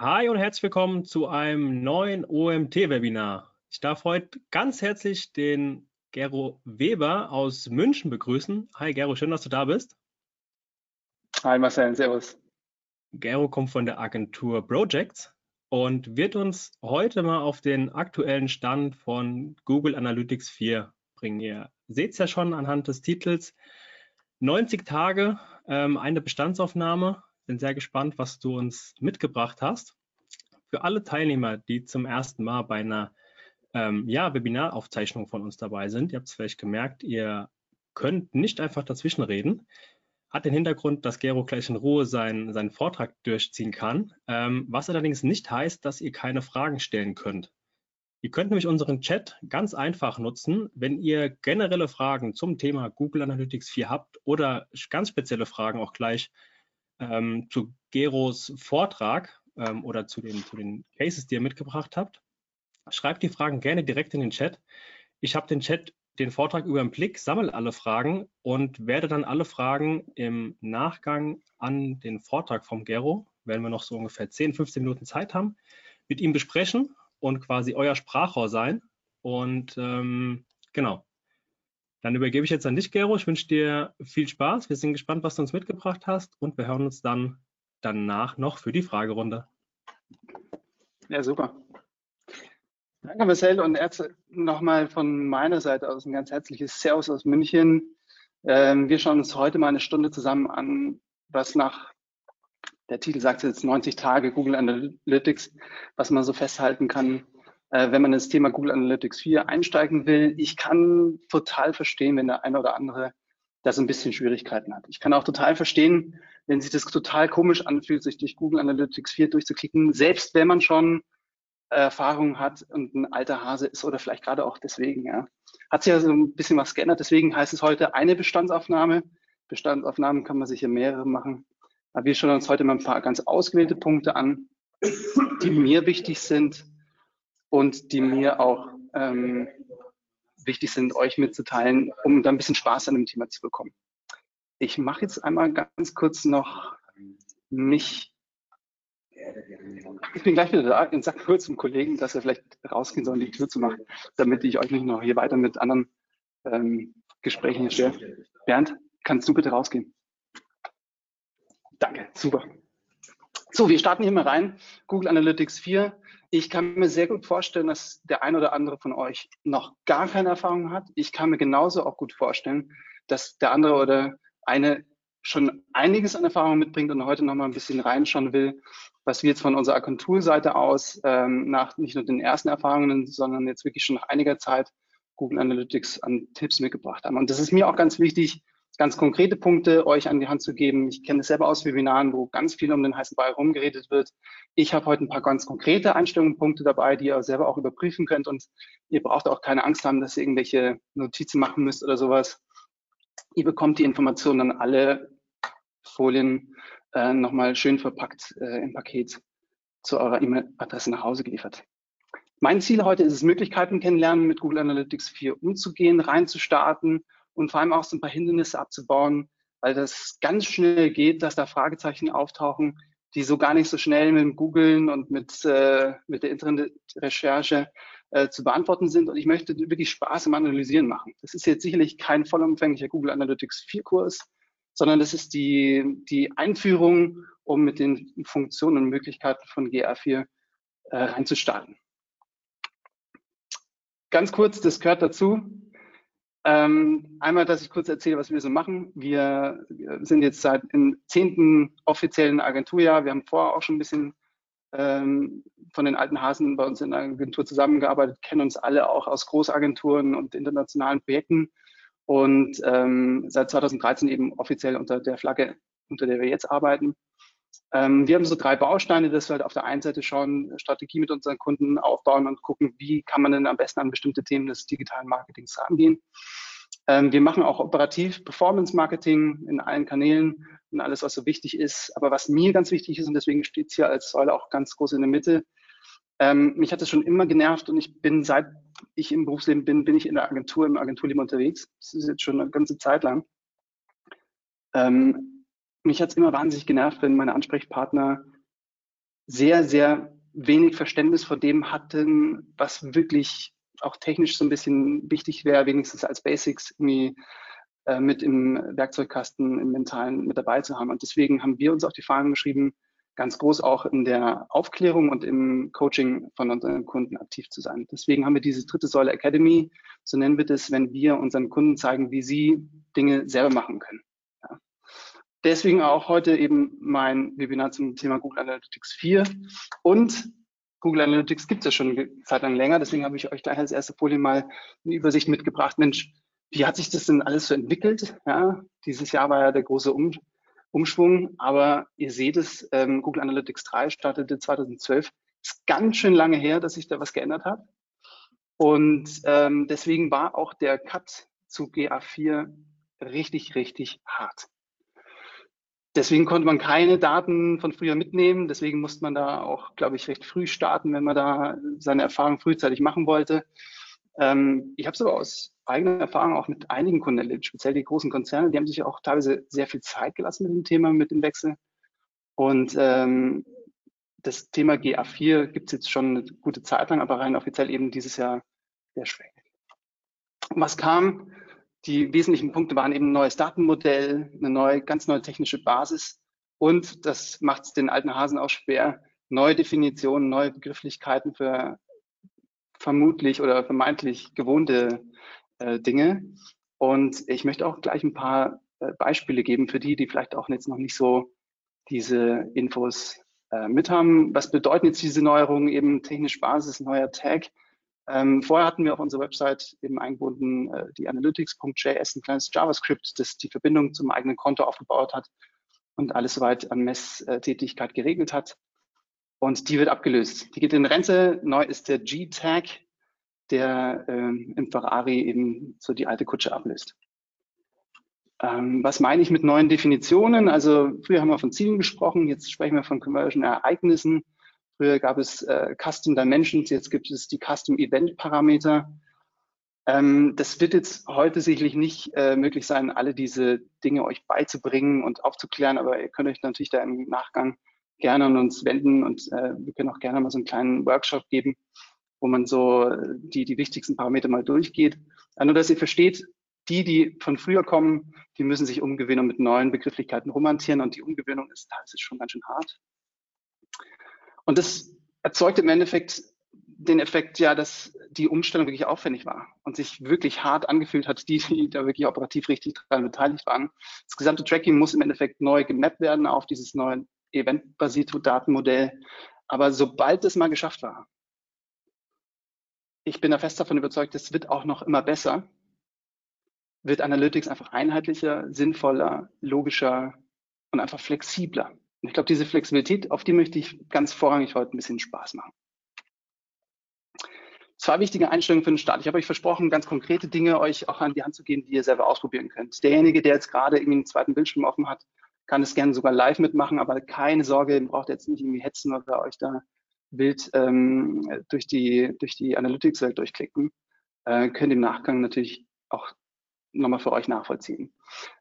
Hi und herzlich willkommen zu einem neuen OMT-Webinar. Ich darf heute ganz herzlich den Gero Weber aus München begrüßen. Hi Gero, schön, dass du da bist. Hi Marcel, servus. Gero kommt von der Agentur Projects und wird uns heute mal auf den aktuellen Stand von Google Analytics 4 bringen. Ihr seht es ja schon anhand des Titels. 90 Tage, ähm, eine Bestandsaufnahme bin sehr gespannt, was du uns mitgebracht hast. Für alle Teilnehmer, die zum ersten Mal bei einer ähm, ja, Webinaraufzeichnung von uns dabei sind, ihr habt es vielleicht gemerkt, ihr könnt nicht einfach dazwischen reden. Hat den Hintergrund, dass Gero gleich in Ruhe seinen, seinen Vortrag durchziehen kann, ähm, was allerdings nicht heißt, dass ihr keine Fragen stellen könnt. Ihr könnt nämlich unseren Chat ganz einfach nutzen, wenn ihr generelle Fragen zum Thema Google Analytics 4 habt oder ganz spezielle Fragen auch gleich ähm, zu Geros Vortrag ähm, oder zu den, zu den Cases, die ihr mitgebracht habt. Schreibt die Fragen gerne direkt in den Chat. Ich habe den Chat, den Vortrag über den Blick, sammle alle Fragen und werde dann alle Fragen im Nachgang an den Vortrag vom Gero, wenn wir noch so ungefähr 10, 15 Minuten Zeit haben, mit ihm besprechen und quasi euer Sprachrohr sein. Und ähm, genau, dann übergebe ich jetzt an dich, Gero. Ich wünsche dir viel Spaß. Wir sind gespannt, was du uns mitgebracht hast und wir hören uns dann danach noch für die Fragerunde. Ja, super. Danke, Marcel. Und nochmal von meiner Seite aus ein ganz herzliches Servus aus München. Ähm, wir schauen uns heute mal eine Stunde zusammen an, was nach, der Titel sagt jetzt 90 Tage Google Analytics, was man so festhalten kann, äh, wenn man ins Thema Google Analytics 4 einsteigen will. Ich kann total verstehen, wenn der eine oder andere da so ein bisschen Schwierigkeiten hat. Ich kann auch total verstehen, wenn sich das total komisch anfühlt, sich durch Google Analytics 4 durchzuklicken, selbst wenn man schon Erfahrung hat und ein alter Hase ist oder vielleicht gerade auch deswegen. Ja. Hat sich ja so ein bisschen was geändert, deswegen heißt es heute eine Bestandsaufnahme. Bestandsaufnahmen kann man sich ja mehrere machen. Aber wir schauen uns heute mal ein paar ganz ausgewählte Punkte an, die mir wichtig sind, und die mir auch ähm, wichtig sind, euch mitzuteilen, um da ein bisschen Spaß an dem Thema zu bekommen. Ich mache jetzt einmal ganz kurz noch mich. Ich bin gleich wieder da und sage kurz zum Kollegen, dass er vielleicht rausgehen soll, die Tür zu machen, damit ich euch nicht noch hier weiter mit anderen ähm, Gesprächen hier stelle. Bernd, kannst du bitte rausgehen? Danke, super. So, wir starten hier mal rein. Google Analytics 4 ich kann mir sehr gut vorstellen, dass der ein oder andere von euch noch gar keine Erfahrung hat. Ich kann mir genauso auch gut vorstellen, dass der andere oder eine schon einiges an Erfahrung mitbringt und heute noch mal ein bisschen reinschauen will, was wir jetzt von unserer Agenturseite aus ähm, nach nicht nur den ersten Erfahrungen, sondern jetzt wirklich schon nach einiger Zeit Google Analytics an Tipps mitgebracht haben. Und das ist mir auch ganz wichtig, ganz konkrete Punkte euch an die Hand zu geben. Ich kenne es selber aus Webinaren, wo ganz viel um den heißen Ball rumgeredet wird. Ich habe heute ein paar ganz konkrete Einstellungspunkte dabei, die ihr selber auch überprüfen könnt und ihr braucht auch keine Angst haben, dass ihr irgendwelche Notizen machen müsst oder sowas. Ihr bekommt die Informationen dann alle Folien äh, nochmal schön verpackt äh, im Paket zu eurer E-Mail-Adresse nach Hause geliefert. Mein Ziel heute ist es, Möglichkeiten kennenlernen, mit Google Analytics 4 umzugehen, reinzustarten und vor allem auch so ein paar Hindernisse abzubauen, weil das ganz schnell geht, dass da Fragezeichen auftauchen, die so gar nicht so schnell mit dem Googlen und mit, äh, mit der Internetrecherche äh, zu beantworten sind. Und ich möchte wirklich Spaß im Analysieren machen. Das ist jetzt sicherlich kein vollumfänglicher Google Analytics 4 Kurs, sondern das ist die, die Einführung, um mit den Funktionen und Möglichkeiten von GA4 äh, reinzustarten. Ganz kurz, das gehört dazu. Ähm, einmal, dass ich kurz erzähle, was wir so machen. Wir sind jetzt seit im zehnten offiziellen Agenturjahr. Wir haben vorher auch schon ein bisschen ähm, von den alten Hasen bei uns in der Agentur zusammengearbeitet, kennen uns alle auch aus Großagenturen und internationalen Projekten und ähm, seit 2013 eben offiziell unter der Flagge, unter der wir jetzt arbeiten. Ähm, wir haben so drei Bausteine, dass wir halt auf der einen Seite schauen, Strategie mit unseren Kunden aufbauen und gucken, wie kann man denn am besten an bestimmte Themen des digitalen Marketings rangehen. Ähm, wir machen auch operativ Performance Marketing in allen Kanälen und alles, was so wichtig ist. Aber was mir ganz wichtig ist, und deswegen steht es hier als Säule auch ganz groß in der Mitte, ähm, mich hat es schon immer genervt und ich bin, seit ich im Berufsleben bin, bin ich in der Agentur, im Agenturleben unterwegs. Das ist jetzt schon eine ganze Zeit lang. Ähm, mich hat es immer wahnsinnig genervt, wenn meine Ansprechpartner sehr, sehr wenig Verständnis vor dem hatten, was wirklich auch technisch so ein bisschen wichtig wäre, wenigstens als Basics irgendwie äh, mit im Werkzeugkasten, im Mentalen mit dabei zu haben. Und deswegen haben wir uns auf die Fahnen geschrieben, ganz groß auch in der Aufklärung und im Coaching von unseren Kunden aktiv zu sein. Deswegen haben wir diese dritte Säule Academy, so nennen wir das, wenn wir unseren Kunden zeigen, wie sie Dinge selber machen können. Deswegen auch heute eben mein Webinar zum Thema Google Analytics 4 und Google Analytics gibt es ja schon eine Zeit lang länger, deswegen habe ich euch gleich als erste Folie mal eine Übersicht mitgebracht. Mensch, wie hat sich das denn alles so entwickelt? Ja, dieses Jahr war ja der große um Umschwung, aber ihr seht es, ähm, Google Analytics 3 startete 2012. Ist ganz schön lange her, dass sich da was geändert hat. Und ähm, deswegen war auch der Cut zu GA4 richtig, richtig hart. Deswegen konnte man keine Daten von früher mitnehmen. Deswegen musste man da auch, glaube ich, recht früh starten, wenn man da seine Erfahrung frühzeitig machen wollte. Ähm, ich habe es aber aus eigener Erfahrung auch mit einigen Kunden erlebt, speziell die großen Konzerne, die haben sich auch teilweise sehr viel Zeit gelassen mit dem Thema, mit dem Wechsel. Und ähm, das Thema GA4 gibt es jetzt schon eine gute Zeit lang, aber rein offiziell eben dieses Jahr der Schwenk. Was kam? Die wesentlichen Punkte waren eben ein neues Datenmodell, eine neue, ganz neue technische Basis und das macht es den alten Hasen auch schwer, neue Definitionen, neue Begrifflichkeiten für vermutlich oder vermeintlich gewohnte äh, Dinge. Und ich möchte auch gleich ein paar äh, Beispiele geben für die, die vielleicht auch jetzt noch nicht so diese Infos äh, mit haben. Was bedeuten jetzt diese Neuerungen? Eben technisch Basis, neuer Tag. Ähm, vorher hatten wir auf unserer Website eben eingebunden äh, die Analytics.js, ein kleines JavaScript, das die Verbindung zum eigenen Konto aufgebaut hat und alles soweit an Messtätigkeit geregelt hat. Und die wird abgelöst. Die geht in Rente. Neu ist der G-Tag, der ähm, im Ferrari eben so die alte Kutsche ablöst. Ähm, was meine ich mit neuen Definitionen? Also früher haben wir von Zielen gesprochen, jetzt sprechen wir von Conversion-Ereignissen. Früher gab es äh, Custom Dimensions, jetzt gibt es die Custom Event Parameter. Ähm, das wird jetzt heute sicherlich nicht äh, möglich sein, alle diese Dinge euch beizubringen und aufzuklären, aber ihr könnt euch natürlich da im Nachgang gerne an uns wenden und äh, wir können auch gerne mal so einen kleinen Workshop geben, wo man so äh, die, die wichtigsten Parameter mal durchgeht. Äh, nur, dass ihr versteht, die, die von früher kommen, die müssen sich umgewöhnen und mit neuen Begrifflichkeiten romantieren und die Umgewöhnung ist teilweise schon ganz schön hart. Und das erzeugt im Endeffekt den Effekt ja, dass die Umstellung wirklich aufwendig war und sich wirklich hart angefühlt hat, die, die da wirklich operativ richtig daran beteiligt waren. Das gesamte Tracking muss im Endeffekt neu gemappt werden auf dieses neue eventbasierte Datenmodell. Aber sobald es mal geschafft war, ich bin da fest davon überzeugt, es wird auch noch immer besser, wird Analytics einfach einheitlicher, sinnvoller, logischer und einfach flexibler. Ich glaube, diese Flexibilität, auf die möchte ich ganz vorrangig heute ein bisschen Spaß machen. Zwei wichtige Einstellungen für den Start. Ich habe euch versprochen, ganz konkrete Dinge euch auch an die Hand zu geben, die ihr selber ausprobieren könnt. Derjenige, der jetzt gerade irgendwie einen zweiten Bildschirm offen hat, kann es gerne sogar live mitmachen, aber keine Sorge, ihr braucht jetzt nicht irgendwie hetzen oder euch da wild ähm, durch die, durch die Analytics-Welt durchklicken. Äh, könnt im Nachgang natürlich auch nochmal für euch nachvollziehen.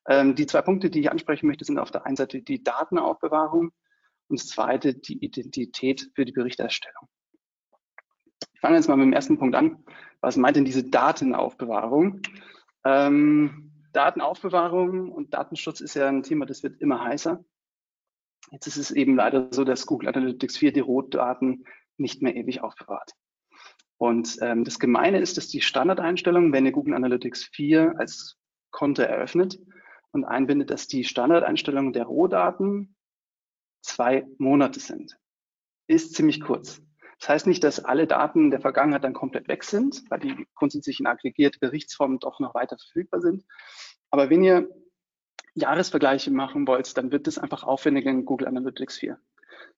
Ähm, die zwei Punkte, die ich ansprechen möchte, sind auf der einen Seite die Datenaufbewahrung und das zweite die Identität für die Berichterstellung. Ich fange jetzt mal mit dem ersten Punkt an. Was meint denn diese Datenaufbewahrung? Ähm, Datenaufbewahrung und Datenschutz ist ja ein Thema, das wird immer heißer. Jetzt ist es eben leider so, dass Google Analytics 4 die Rohdaten nicht mehr ewig aufbewahrt. Und ähm, das Gemeine ist, dass die Standardeinstellung, wenn ihr Google Analytics 4 als Konto eröffnet und einbindet, dass die Standardeinstellungen der Rohdaten zwei Monate sind. Ist ziemlich kurz. Das heißt nicht, dass alle Daten der Vergangenheit dann komplett weg sind, weil die grundsätzlich in aggregierte Berichtsformen doch noch weiter verfügbar sind. Aber wenn ihr Jahresvergleiche machen wollt, dann wird das einfach aufwendiger in Google Analytics 4.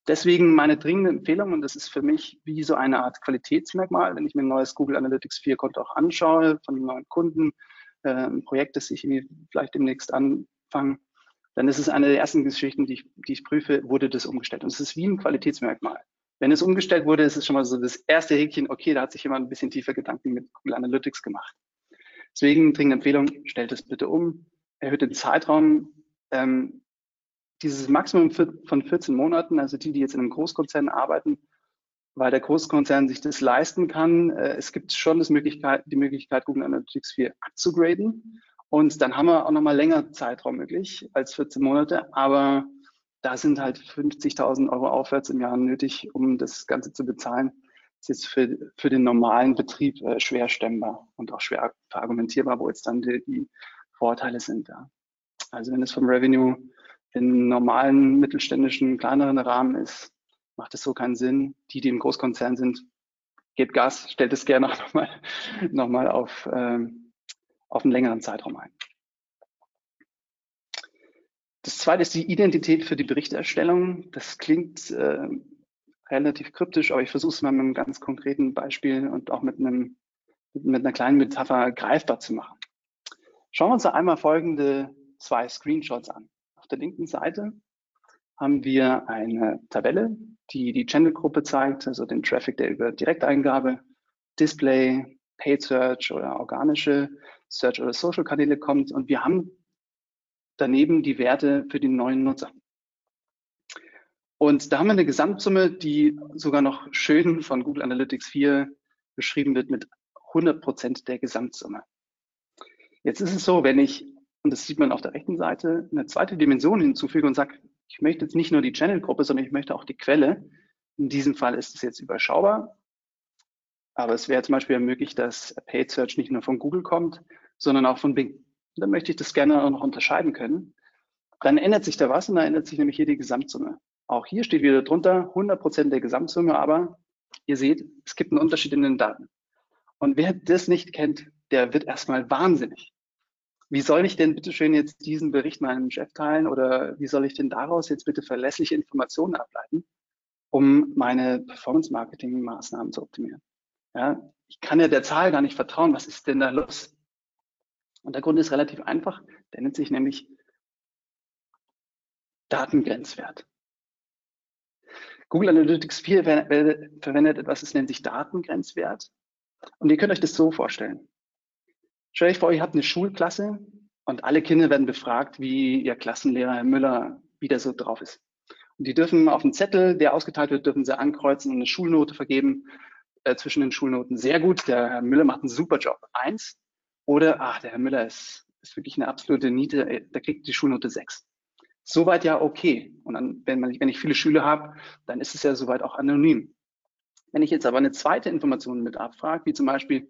Deswegen meine dringende Empfehlung, und das ist für mich wie so eine Art Qualitätsmerkmal, wenn ich mir ein neues Google Analytics 4 Konto auch anschaue von einem neuen Kunden, äh, ein Projekt, das ich vielleicht demnächst anfange, dann ist es eine der ersten Geschichten, die ich, die ich prüfe, wurde das umgestellt. Und es ist wie ein Qualitätsmerkmal. Wenn es umgestellt wurde, ist es schon mal so das erste Häkchen, okay, da hat sich jemand ein bisschen tiefer Gedanken mit Google Analytics gemacht. Deswegen dringende Empfehlung, stellt es bitte um, erhöht den Zeitraum. Ähm, dieses Maximum von 14 Monaten, also die, die jetzt in einem Großkonzern arbeiten, weil der Großkonzern sich das leisten kann. Äh, es gibt schon das Möglichkeit, die Möglichkeit, Google Analytics 4 abzugraden. Und dann haben wir auch nochmal länger Zeitraum möglich als 14 Monate. Aber da sind halt 50.000 Euro aufwärts im Jahr nötig, um das Ganze zu bezahlen. Das ist jetzt für, für den normalen Betrieb äh, schwer stemmbar und auch schwer verargumentierbar, wo jetzt dann die, die Vorteile sind. Ja. Also wenn es vom Revenue in normalen mittelständischen, kleineren Rahmen ist, macht es so keinen Sinn. Die, die im Großkonzern sind, gebt Gas, stellt es gerne nochmal noch mal auf, ähm, auf einen längeren Zeitraum ein. Das zweite ist die Identität für die Berichterstellung. Das klingt äh, relativ kryptisch, aber ich versuche es mal mit einem ganz konkreten Beispiel und auch mit, einem, mit einer kleinen Metapher greifbar zu machen. Schauen wir uns da einmal folgende zwei Screenshots an. Der linken Seite haben wir eine Tabelle, die die Channel-Gruppe zeigt, also den Traffic, der über Direkteingabe, Display, Paid Search oder organische Search- oder Social-Kanäle kommt. Und wir haben daneben die Werte für die neuen Nutzer. Und da haben wir eine Gesamtsumme, die sogar noch schön von Google Analytics 4 beschrieben wird mit 100 Prozent der Gesamtsumme. Jetzt ist es so, wenn ich, und das sieht man auf der rechten Seite, eine zweite Dimension hinzufüge und sage, ich möchte jetzt nicht nur die Channel-Gruppe, sondern ich möchte auch die Quelle. In diesem Fall ist es jetzt überschaubar. Aber es wäre zum Beispiel möglich, dass Paid Search nicht nur von Google kommt, sondern auch von Bing. Und dann möchte ich das gerne auch noch unterscheiden können. Dann ändert sich da was und dann ändert sich nämlich hier die Gesamtsumme. Auch hier steht wieder drunter 100 Prozent der Gesamtsumme, aber ihr seht, es gibt einen Unterschied in den Daten. Und wer das nicht kennt, der wird erstmal wahnsinnig. Wie soll ich denn bitte schön jetzt diesen Bericht meinem Chef teilen oder wie soll ich denn daraus jetzt bitte verlässliche Informationen ableiten, um meine Performance-Marketing-Maßnahmen zu optimieren? Ja, ich kann ja der Zahl gar nicht vertrauen. Was ist denn da los? Und der Grund ist relativ einfach. Der nennt sich nämlich Datengrenzwert. Google Analytics 4 verwendet etwas, das nennt sich Datengrenzwert. Und ihr könnt euch das so vorstellen. Stellt euch vor, ihr habt eine Schulklasse und alle Kinder werden befragt, wie ihr Klassenlehrer Herr Müller wieder so drauf ist. Und die dürfen auf dem Zettel, der ausgeteilt wird, dürfen sie ankreuzen und eine Schulnote vergeben äh, zwischen den Schulnoten. Sehr gut, der Herr Müller macht einen super Job. Eins. Oder, ach, der Herr Müller ist, ist wirklich eine absolute Niete, äh, der kriegt die Schulnote sechs. Soweit ja okay. Und dann, wenn, man, wenn ich viele Schüler habe, dann ist es ja soweit auch anonym. Wenn ich jetzt aber eine zweite Information mit abfrage, wie zum Beispiel,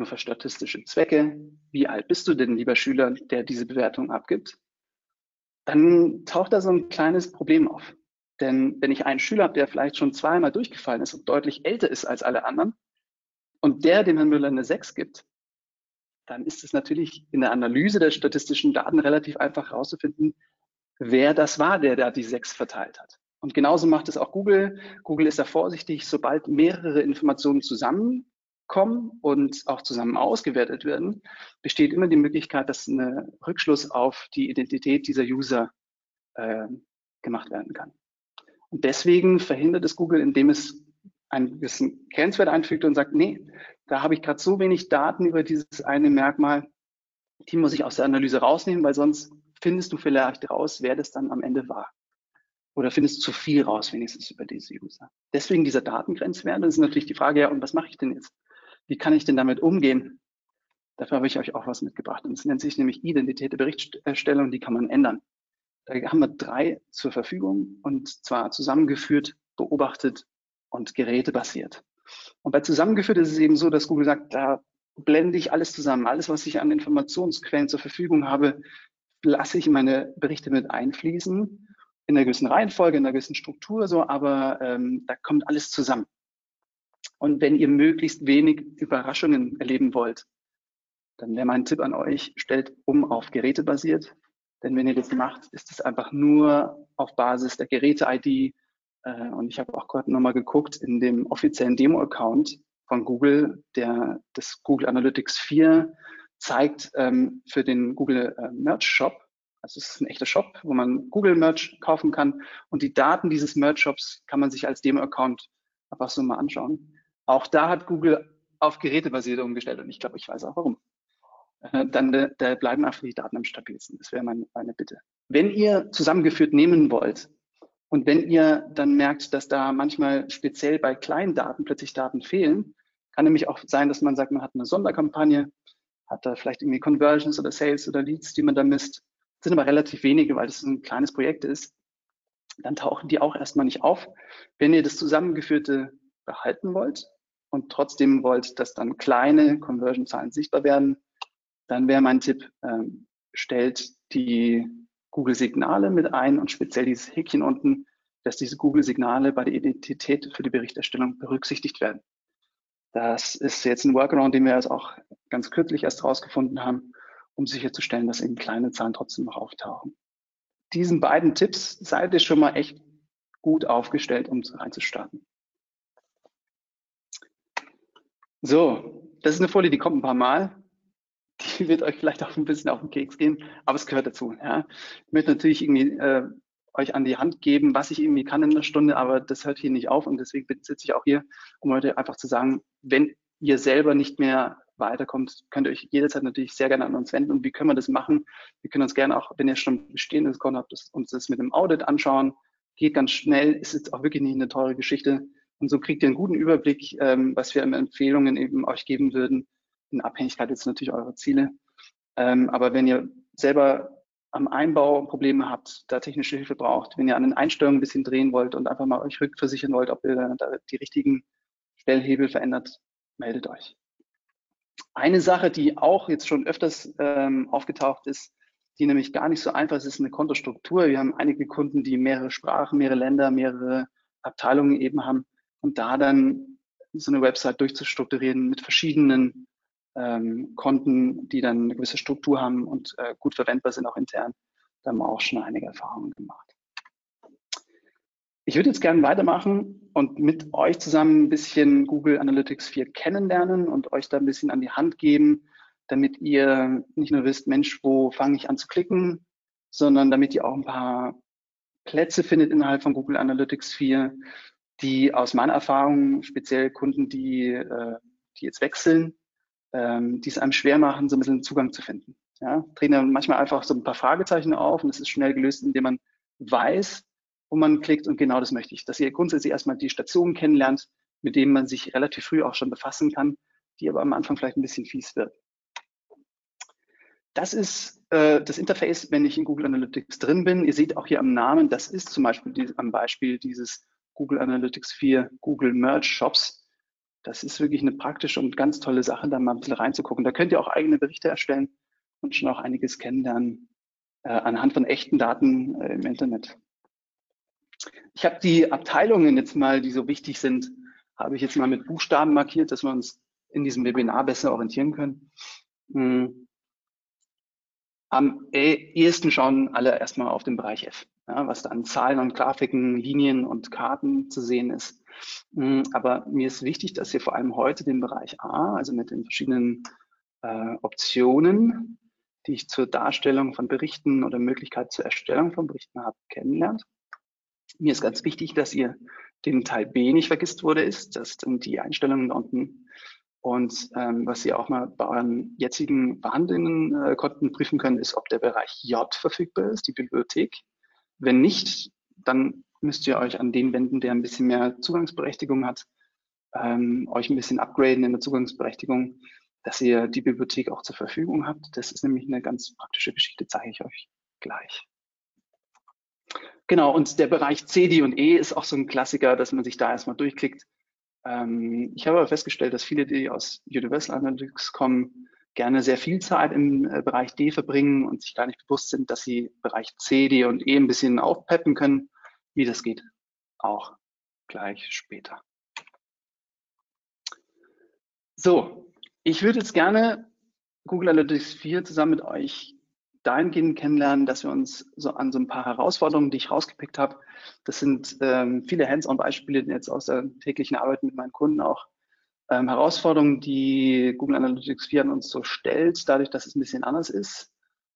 nur für statistische Zwecke, wie alt bist du denn, lieber Schüler, der diese Bewertung abgibt, dann taucht da so ein kleines Problem auf. Denn wenn ich einen Schüler habe, der vielleicht schon zweimal durchgefallen ist und deutlich älter ist als alle anderen, und der dem Herrn Müller eine 6 gibt, dann ist es natürlich in der Analyse der statistischen Daten relativ einfach herauszufinden, wer das war, der da die 6 verteilt hat. Und genauso macht es auch Google. Google ist da vorsichtig, sobald mehrere Informationen zusammen kommen und auch zusammen ausgewertet werden, besteht immer die Möglichkeit, dass ein Rückschluss auf die Identität dieser User äh, gemacht werden kann. Und deswegen verhindert es Google, indem es einen gewissen Grenzwert einfügt und sagt, nee, da habe ich gerade so wenig Daten über dieses eine Merkmal, die muss ich aus der Analyse rausnehmen, weil sonst findest du vielleicht raus, wer das dann am Ende war. Oder findest zu viel raus, wenigstens über diese User. Deswegen dieser Datengrenzwert, das ist natürlich die Frage, ja, und was mache ich denn jetzt? Wie kann ich denn damit umgehen? Dafür habe ich euch auch was mitgebracht. Und es nennt sich nämlich Identität der Berichterstellung, die kann man ändern. Da haben wir drei zur Verfügung und zwar zusammengeführt, beobachtet und gerätebasiert. Und bei zusammengeführt ist es eben so, dass Google sagt, da blende ich alles zusammen. Alles, was ich an Informationsquellen zur Verfügung habe, lasse ich in meine Berichte mit einfließen. In einer gewissen Reihenfolge, in einer gewissen Struktur, so, aber ähm, da kommt alles zusammen. Und wenn ihr möglichst wenig Überraschungen erleben wollt, dann wäre mein Tipp an euch, stellt um auf Geräte basiert. Denn wenn ihr das macht, ist es einfach nur auf Basis der Geräte-ID. Äh, und ich habe auch gerade nochmal geguckt, in dem offiziellen Demo-Account von Google, der das Google Analytics 4 zeigt ähm, für den Google äh, Merch Shop. Also es ist ein echter Shop, wo man Google Merch kaufen kann. Und die Daten dieses Merch Shops kann man sich als Demo-Account einfach so mal anschauen. Auch da hat Google auf Geräte basiert umgestellt und ich glaube, ich weiß auch warum. Äh, dann äh, da bleiben einfach die Daten am stabilsten. Das wäre mein, meine Bitte. Wenn ihr zusammengeführt nehmen wollt und wenn ihr dann merkt, dass da manchmal speziell bei kleinen Daten plötzlich Daten fehlen, kann nämlich auch sein, dass man sagt, man hat eine Sonderkampagne, hat da vielleicht irgendwie Conversions oder Sales oder Leads, die man da misst. Das sind aber relativ wenige, weil das ein kleines Projekt ist. Dann tauchen die auch erstmal nicht auf. Wenn ihr das Zusammengeführte behalten wollt und trotzdem wollt, dass dann kleine Conversion-Zahlen sichtbar werden, dann wäre mein Tipp, ähm, stellt die Google-Signale mit ein und speziell dieses Häkchen unten, dass diese Google-Signale bei der Identität für die Berichterstellung berücksichtigt werden. Das ist jetzt ein Workaround, den wir jetzt auch ganz kürzlich erst rausgefunden haben, um sicherzustellen, dass eben kleine Zahlen trotzdem noch auftauchen. Diesen beiden Tipps seid ihr schon mal echt gut aufgestellt, um reinzustarten. So, das ist eine Folie, die kommt ein paar Mal. Die wird euch vielleicht auch ein bisschen auf den Keks gehen, aber es gehört dazu. Ja. Ich möchte natürlich irgendwie äh, euch an die Hand geben, was ich irgendwie kann in einer Stunde, aber das hört hier nicht auf und deswegen sitze ich auch hier, um heute einfach zu sagen, wenn ihr selber nicht mehr weiterkommt, könnt ihr euch jederzeit natürlich sehr gerne an uns wenden. Und wie können wir das machen? Wir können uns gerne auch, wenn ihr schon bestehendes Konto habt, uns das mit einem Audit anschauen. Geht ganz schnell, ist jetzt auch wirklich nicht eine teure Geschichte. Und so kriegt ihr einen guten Überblick, ähm, was wir in Empfehlungen eben euch geben würden, in Abhängigkeit jetzt natürlich eurer Ziele. Ähm, aber wenn ihr selber am Einbau Probleme habt, da technische Hilfe braucht, wenn ihr an den Einstellungen ein bisschen drehen wollt und einfach mal euch rückversichern wollt, ob ihr da die richtigen Stellhebel verändert, meldet euch. Eine Sache, die auch jetzt schon öfters ähm, aufgetaucht ist, die nämlich gar nicht so einfach ist, ist eine Kontostruktur. Wir haben einige Kunden, die mehrere Sprachen, mehrere Länder, mehrere Abteilungen eben haben und da dann so eine Website durchzustrukturieren mit verschiedenen ähm, Konten, die dann eine gewisse Struktur haben und äh, gut verwendbar sind auch intern. Da haben wir auch schon einige Erfahrungen gemacht. Ich würde jetzt gerne weitermachen und mit euch zusammen ein bisschen Google Analytics 4 kennenlernen und euch da ein bisschen an die Hand geben, damit ihr nicht nur wisst, Mensch, wo fange ich an zu klicken, sondern damit ihr auch ein paar Plätze findet innerhalb von Google Analytics 4, die aus meiner Erfahrung, speziell Kunden, die, äh, die jetzt wechseln, ähm, die es einem schwer machen, so ein bisschen Zugang zu finden. Ja, drehen dann manchmal einfach so ein paar Fragezeichen auf und es ist schnell gelöst, indem man weiß, wo man klickt und genau das möchte ich, dass ihr grundsätzlich erstmal die Stationen kennenlernt, mit denen man sich relativ früh auch schon befassen kann, die aber am Anfang vielleicht ein bisschen fies wird. Das ist äh, das Interface, wenn ich in Google Analytics drin bin. Ihr seht auch hier am Namen, das ist zum Beispiel die, am Beispiel dieses Google Analytics 4 Google Merge Shops. Das ist wirklich eine praktische und ganz tolle Sache, da mal ein bisschen reinzugucken. Da könnt ihr auch eigene Berichte erstellen und schon auch einiges kennenlernen äh, anhand von echten Daten äh, im Internet. Ich habe die Abteilungen jetzt mal, die so wichtig sind, habe ich jetzt mal mit Buchstaben markiert, dass wir uns in diesem Webinar besser orientieren können. Hm. Am e-, ehesten schauen alle erstmal auf den Bereich F, ja, was da an Zahlen und Grafiken, Linien und Karten zu sehen ist. Hm, aber mir ist wichtig, dass ihr vor allem heute den Bereich A, also mit den verschiedenen äh, Optionen, die ich zur Darstellung von Berichten oder Möglichkeit zur Erstellung von Berichten habe, kennenlernt. Mir ist ganz wichtig, dass ihr den Teil B nicht vergisst, der ist. Das sind die Einstellungen da unten. Und ähm, was ihr auch mal bei euren jetzigen vorhandenen äh, Konten prüfen könnt, ist, ob der Bereich J verfügbar ist, die Bibliothek. Wenn nicht, dann müsst ihr euch an den wenden, der ein bisschen mehr Zugangsberechtigung hat, ähm, euch ein bisschen upgraden in der Zugangsberechtigung, dass ihr die Bibliothek auch zur Verfügung habt. Das ist nämlich eine ganz praktische Geschichte, zeige ich euch gleich. Genau, und der Bereich C, D und E ist auch so ein Klassiker, dass man sich da erstmal durchklickt. Ähm, ich habe aber festgestellt, dass viele, die aus Universal Analytics kommen, gerne sehr viel Zeit im äh, Bereich D verbringen und sich gar nicht bewusst sind, dass sie Bereich C, D und E ein bisschen aufpeppen können. Wie das geht, auch gleich später. So, ich würde jetzt gerne Google Analytics 4 zusammen mit euch dahingehend kennenlernen, dass wir uns so an so ein paar Herausforderungen, die ich rausgepickt habe, das sind ähm, viele Hands-on-Beispiele jetzt aus der täglichen Arbeit mit meinen Kunden auch, ähm, Herausforderungen, die Google Analytics 4 an uns so stellt, dadurch, dass es ein bisschen anders ist.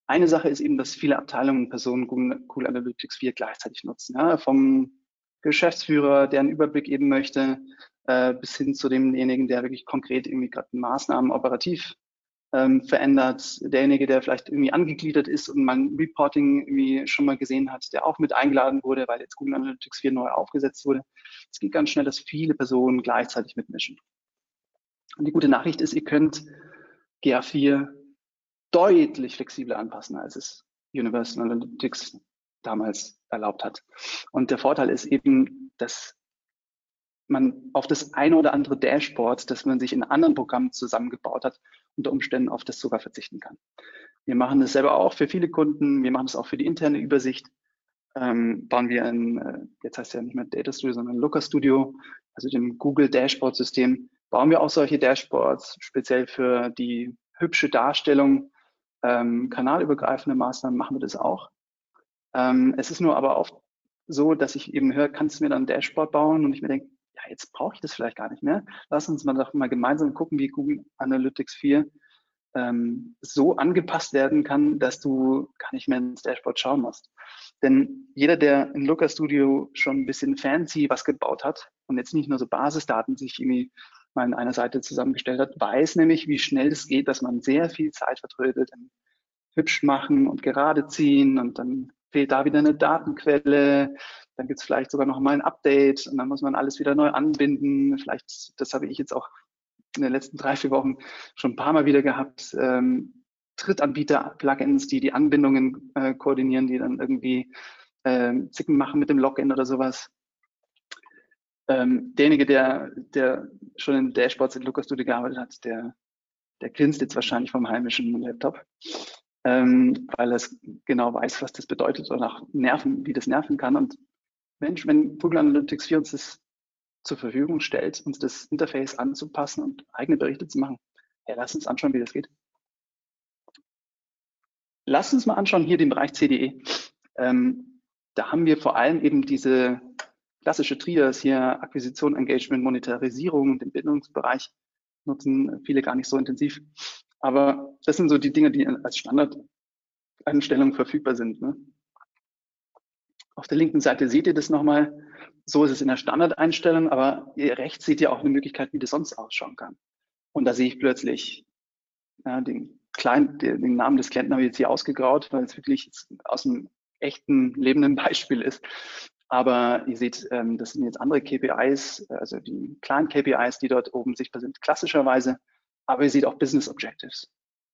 Eine Sache ist eben, dass viele Abteilungen und Personen Google Analytics 4 gleichzeitig nutzen. Ja, vom Geschäftsführer, der einen Überblick eben möchte, äh, bis hin zu demjenigen, der wirklich konkret irgendwie gerade Maßnahmen operativ ähm, verändert. Derjenige, der vielleicht irgendwie angegliedert ist und man Reporting irgendwie schon mal gesehen hat, der auch mit eingeladen wurde, weil jetzt Google Analytics 4 neu aufgesetzt wurde. Es geht ganz schnell, dass viele Personen gleichzeitig mitmischen. Und die gute Nachricht ist, ihr könnt GA4 deutlich flexibler anpassen, als es Universal Analytics damals erlaubt hat. Und der Vorteil ist eben, dass man auf das eine oder andere Dashboard, das man sich in anderen Programmen zusammengebaut hat, unter Umständen auf das sogar verzichten kann. Wir machen das selber auch für viele Kunden. Wir machen das auch für die interne Übersicht. Ähm, bauen wir ein, äh, jetzt heißt es ja nicht mehr Data Studio, sondern Looker Studio, also dem Google Dashboard System, bauen wir auch solche Dashboards speziell für die hübsche Darstellung, ähm, kanalübergreifende Maßnahmen machen wir das auch. Ähm, es ist nur aber oft so, dass ich eben höre, kannst du mir dann ein Dashboard bauen? Und ich mir denke, ja, jetzt brauche ich das vielleicht gar nicht mehr. Lass uns mal doch mal gemeinsam gucken, wie Google Analytics 4 ähm, so angepasst werden kann, dass du gar nicht mehr ins Dashboard schauen musst. Denn jeder, der in Looker Studio schon ein bisschen fancy was gebaut hat und jetzt nicht nur so Basisdaten sich irgendwie mal in einer Seite zusammengestellt hat, weiß nämlich, wie schnell es geht, dass man sehr viel Zeit vertrödelt im hübsch machen und gerade ziehen und dann fehlt da wieder eine Datenquelle, dann gibt es vielleicht sogar noch mal ein Update und dann muss man alles wieder neu anbinden. Vielleicht, das habe ich jetzt auch in den letzten drei, vier Wochen schon ein paar Mal wieder gehabt. Ähm, Drittanbieter-Plugins, die die Anbindungen äh, koordinieren, die dann irgendwie ähm, Zicken machen mit dem Login oder sowas. Ähm, derjenige, der, der schon in Dashboards in Lucas Studio gearbeitet hat, der, der grinst jetzt wahrscheinlich vom heimischen Laptop ähm, weil er genau weiß, was das bedeutet oder auch nerven, wie das nerven kann. Und Mensch, wenn Google Analytics 4 uns das zur Verfügung stellt, uns das Interface anzupassen und eigene Berichte zu machen, ja, lass uns anschauen, wie das geht. Lass uns mal anschauen hier den Bereich CDE. Ähm, da haben wir vor allem eben diese klassische Trias hier, Akquisition, Engagement, Monetarisierung, den Bildungsbereich nutzen viele gar nicht so intensiv. Aber das sind so die Dinge, die als Standardeinstellung verfügbar sind. Ne? Auf der linken Seite seht ihr das nochmal. So ist es in der Standardeinstellung, aber rechts seht ihr auch eine Möglichkeit, wie das sonst ausschauen kann. Und da sehe ich plötzlich ja, den, kleinen, den Namen des Klienten habe ich jetzt hier ausgegraut, weil es wirklich aus einem echten, lebenden Beispiel ist. Aber ihr seht, ähm, das sind jetzt andere KPIs, also die kleinen KPIs, die dort oben sichtbar sind, klassischerweise aber ihr seht auch Business Objectives.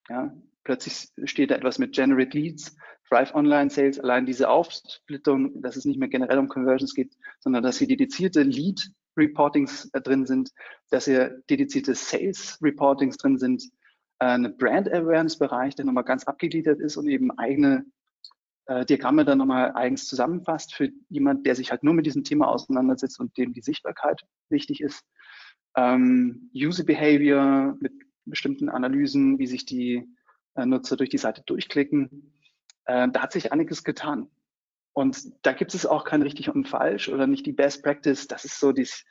Ja, plötzlich steht da etwas mit Generate Leads, Drive Online Sales, allein diese Aufsplittung, dass es nicht mehr generell um Conversions geht, sondern dass hier dedizierte Lead Reportings äh, drin sind, dass hier dedizierte Sales Reportings drin sind, äh, eine Brand Awareness Bereich, der nochmal ganz abgegliedert ist und eben eigene äh, Diagramme dann nochmal eigens zusammenfasst für jemand, der sich halt nur mit diesem Thema auseinandersetzt und dem die Sichtbarkeit wichtig ist ähm, User Behavior mit bestimmten Analysen, wie sich die äh, Nutzer durch die Seite durchklicken. Äh, da hat sich einiges getan. Und da gibt es auch kein richtig und falsch oder nicht die Best Practice. Das ist so dies,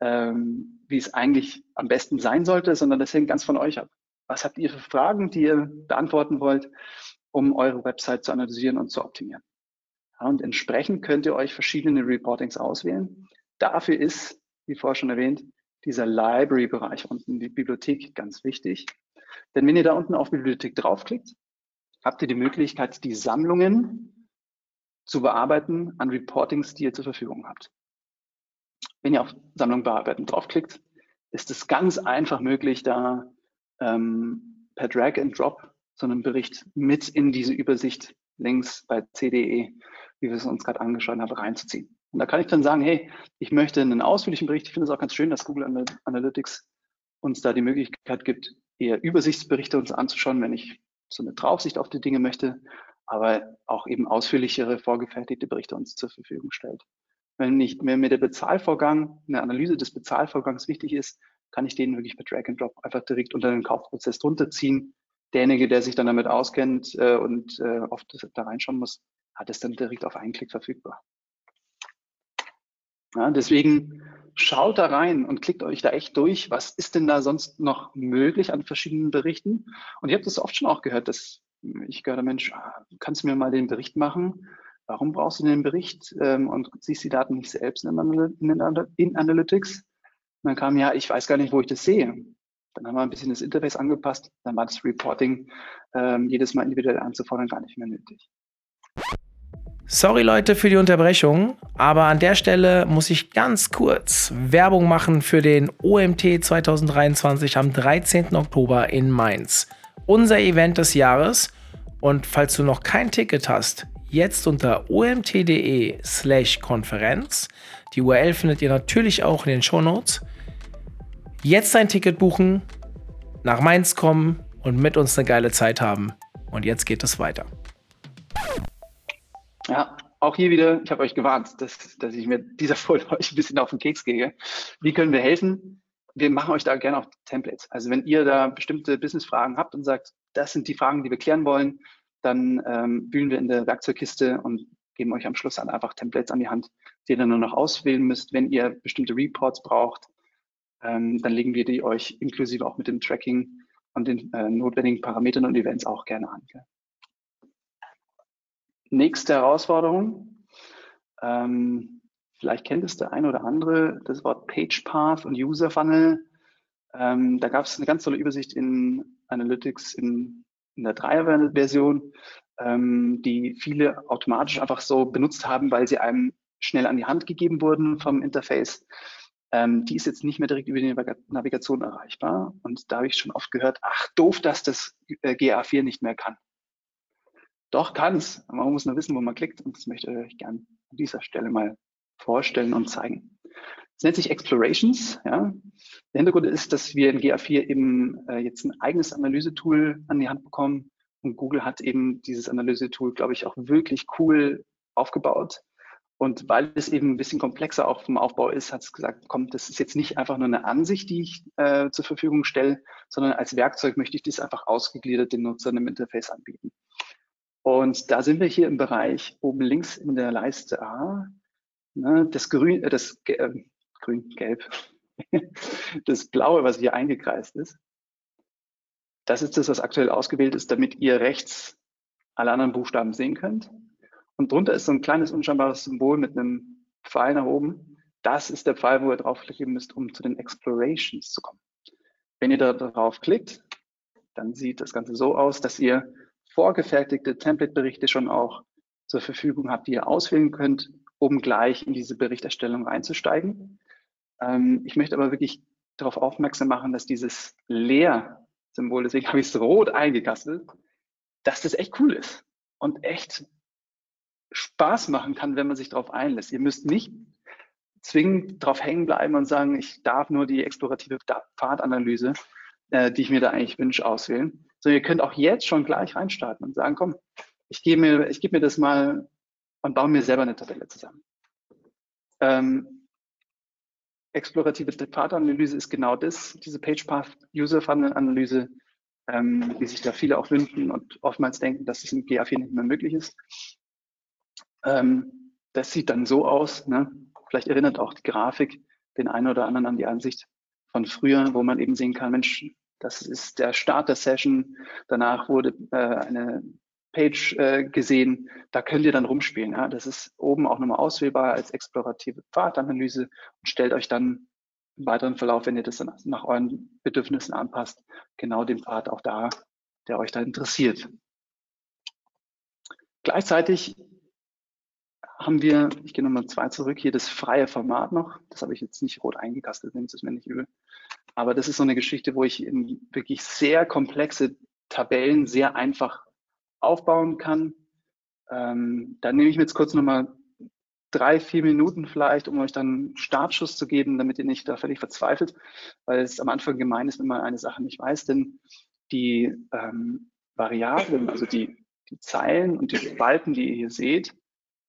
ähm, wie es eigentlich am besten sein sollte, sondern das hängt ganz von euch ab. Was habt ihr für Fragen, die ihr beantworten wollt, um eure Website zu analysieren und zu optimieren? Ja, und entsprechend könnt ihr euch verschiedene Reportings auswählen. Dafür ist, wie vorher schon erwähnt, dieser Library-Bereich unten, die Bibliothek, ganz wichtig. Denn wenn ihr da unten auf Bibliothek draufklickt, habt ihr die Möglichkeit, die Sammlungen zu bearbeiten an Reportings, die ihr zur Verfügung habt. Wenn ihr auf Sammlung bearbeiten draufklickt, ist es ganz einfach möglich, da ähm, per Drag and Drop so einen Bericht mit in diese Übersicht links bei CDE, wie wir es uns gerade angeschaut haben, reinzuziehen. Und da kann ich dann sagen, hey, ich möchte einen ausführlichen Bericht. Ich finde es auch ganz schön, dass Google Analytics uns da die Möglichkeit gibt, eher Übersichtsberichte uns anzuschauen, wenn ich so eine Draufsicht auf die Dinge möchte, aber auch eben ausführlichere, vorgefertigte Berichte uns zur Verfügung stellt. Wenn, nicht, wenn mir der Bezahlvorgang, eine Analyse des Bezahlvorgangs wichtig ist, kann ich den wirklich per Drag and Drop einfach direkt unter den Kaufprozess drunter ziehen. Derjenige, der sich dann damit auskennt äh, und äh, oft da reinschauen muss, hat es dann direkt auf einen Klick verfügbar. Ja, deswegen schaut da rein und klickt euch da echt durch. Was ist denn da sonst noch möglich an verschiedenen Berichten? Und ihr habt das oft schon auch gehört, dass ich gehört, Mensch, ah, kannst du mir mal den Bericht machen? Warum brauchst du den Bericht ähm, und siehst die Daten nicht selbst in, Analytics? Und dann kam ja, ich weiß gar nicht, wo ich das sehe. Dann haben wir ein bisschen das Interface angepasst, dann war das Reporting ähm, jedes Mal individuell anzufordern gar nicht mehr nötig. Sorry Leute für die Unterbrechung, aber an der Stelle muss ich ganz kurz Werbung machen für den OMT 2023 am 13. Oktober in Mainz. Unser Event des Jahres. Und falls du noch kein Ticket hast, jetzt unter omt.de slash Konferenz. Die URL findet ihr natürlich auch in den Show Notes. Jetzt ein Ticket buchen, nach Mainz kommen und mit uns eine geile Zeit haben. Und jetzt geht es weiter. Ja, auch hier wieder, ich habe euch gewarnt, dass, dass ich mir dieser Folie euch ein bisschen auf den Keks gehe. Wie können wir helfen? Wir machen euch da gerne auch Templates. Also wenn ihr da bestimmte Business-Fragen habt und sagt, das sind die Fragen, die wir klären wollen, dann ähm, wühlen wir in der Werkzeugkiste und geben euch am Schluss dann einfach Templates an die Hand, die ihr dann nur noch auswählen müsst. Wenn ihr bestimmte Reports braucht, ähm, dann legen wir die euch inklusive auch mit dem Tracking und den äh, notwendigen Parametern und Events auch gerne an. Gell? Nächste Herausforderung. Ähm, vielleicht kennt es der eine oder andere, das Wort Page Path und User Funnel. Ähm, da gab es eine ganz tolle Übersicht in Analytics in, in der Dreier-Version, ähm, die viele automatisch einfach so benutzt haben, weil sie einem schnell an die Hand gegeben wurden vom Interface. Ähm, die ist jetzt nicht mehr direkt über die Navigation erreichbar. Und da habe ich schon oft gehört, ach doof, dass das äh, GA4 nicht mehr kann. Doch, kann es. Man muss nur wissen, wo man klickt und das möchte ich euch gerne an dieser Stelle mal vorstellen und zeigen. Es nennt sich Explorations. Ja. Der Hintergrund ist, dass wir in GA4 eben äh, jetzt ein eigenes Analysetool an die Hand bekommen und Google hat eben dieses Analysetool, glaube ich, auch wirklich cool aufgebaut. Und weil es eben ein bisschen komplexer auch vom Aufbau ist, hat es gesagt, komm, das ist jetzt nicht einfach nur eine Ansicht, die ich äh, zur Verfügung stelle, sondern als Werkzeug möchte ich das einfach ausgegliedert den Nutzern im Interface anbieten. Und da sind wir hier im Bereich oben links in der Leiste A. Ne, das Grün, äh, das äh, Grün, Gelb, das Blaue, was hier eingekreist ist. Das ist das, was aktuell ausgewählt ist, damit ihr rechts alle anderen Buchstaben sehen könnt. Und drunter ist so ein kleines unscheinbares Symbol mit einem Pfeil nach oben. Das ist der Pfeil, wo ihr draufklicken müsst, um zu den Explorations zu kommen. Wenn ihr da drauf klickt, dann sieht das Ganze so aus, dass ihr vorgefertigte Template-Berichte schon auch zur Verfügung habt, die ihr auswählen könnt, um gleich in diese Berichterstellung reinzusteigen. Ähm, ich möchte aber wirklich darauf aufmerksam machen, dass dieses Leer-Symbol, deswegen habe ich es rot eingekastelt, dass das echt cool ist und echt Spaß machen kann, wenn man sich darauf einlässt. Ihr müsst nicht zwingend darauf hängen bleiben und sagen, ich darf nur die explorative Pfadanalyse, äh, die ich mir da eigentlich wünsche, auswählen, sondern ihr könnt auch jetzt schon gleich reinstarten und sagen, komm, ich gebe mir, gebe mir das mal und baue mir selber eine Tabelle zusammen. Ähm, explorative Pfadanalyse ist genau das, diese Page Path User Funnel Analyse, ähm, wie sich da viele auch wünschen und oftmals denken, dass es im GA4 nicht mehr möglich ist. Ähm, das sieht dann so aus, ne? vielleicht erinnert auch die Grafik den einen oder anderen an die Ansicht von früher, wo man eben sehen kann, Mensch, das ist der Start der Session. Danach wurde äh, eine Page äh, gesehen. Da könnt ihr dann rumspielen. Ja? Das ist oben auch nochmal auswählbar als explorative Pfadanalyse und stellt euch dann im weiteren Verlauf, wenn ihr das dann nach euren Bedürfnissen anpasst, genau den Pfad auch da, der euch da interessiert. Gleichzeitig haben wir, ich gehe nochmal zwei zurück, hier das freie Format noch. Das habe ich jetzt nicht rot eingekastet, nehmt es mir nicht übel. Aber das ist so eine Geschichte, wo ich wirklich sehr komplexe Tabellen sehr einfach aufbauen kann. Ähm, da nehme ich mir jetzt kurz nochmal drei, vier Minuten vielleicht, um euch dann einen Startschuss zu geben, damit ihr nicht da völlig verzweifelt, weil es am Anfang gemein ist, wenn man eine Sache nicht weiß, denn die ähm, Variablen, also die, die Zeilen und die Spalten, die ihr hier seht,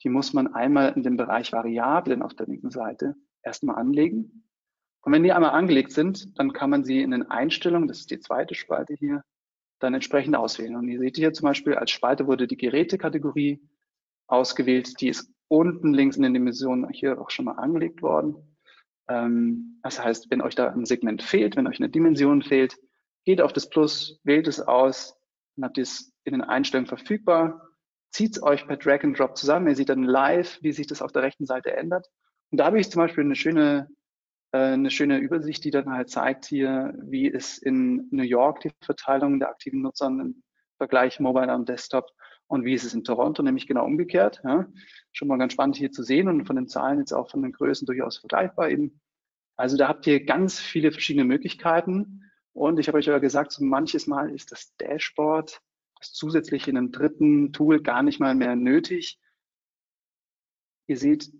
die muss man einmal in dem Bereich Variablen auf der linken Seite erstmal anlegen. Und wenn die einmal angelegt sind, dann kann man sie in den Einstellungen, das ist die zweite Spalte hier, dann entsprechend auswählen. Und ihr seht hier zum Beispiel, als Spalte wurde die Gerätekategorie ausgewählt. Die ist unten links in den Dimensionen hier auch schon mal angelegt worden. Ähm, das heißt, wenn euch da ein Segment fehlt, wenn euch eine Dimension fehlt, geht auf das Plus, wählt es aus, dann habt ihr es in den Einstellungen verfügbar, zieht es euch per Drag and Drop zusammen. Ihr seht dann live, wie sich das auf der rechten Seite ändert. Und da habe ich zum Beispiel eine schöne äh, eine schöne Übersicht, die dann halt zeigt hier, wie ist in New York die Verteilung der aktiven Nutzer im Vergleich Mobile und Desktop und wie ist es in Toronto, nämlich genau umgekehrt. Ja. Schon mal ganz spannend hier zu sehen und von den Zahlen jetzt auch von den Größen durchaus vergleichbar eben. Also da habt ihr ganz viele verschiedene Möglichkeiten und ich habe euch aber gesagt, so manches Mal ist das Dashboard, das zusätzlich in einem dritten Tool gar nicht mal mehr nötig. Ihr seht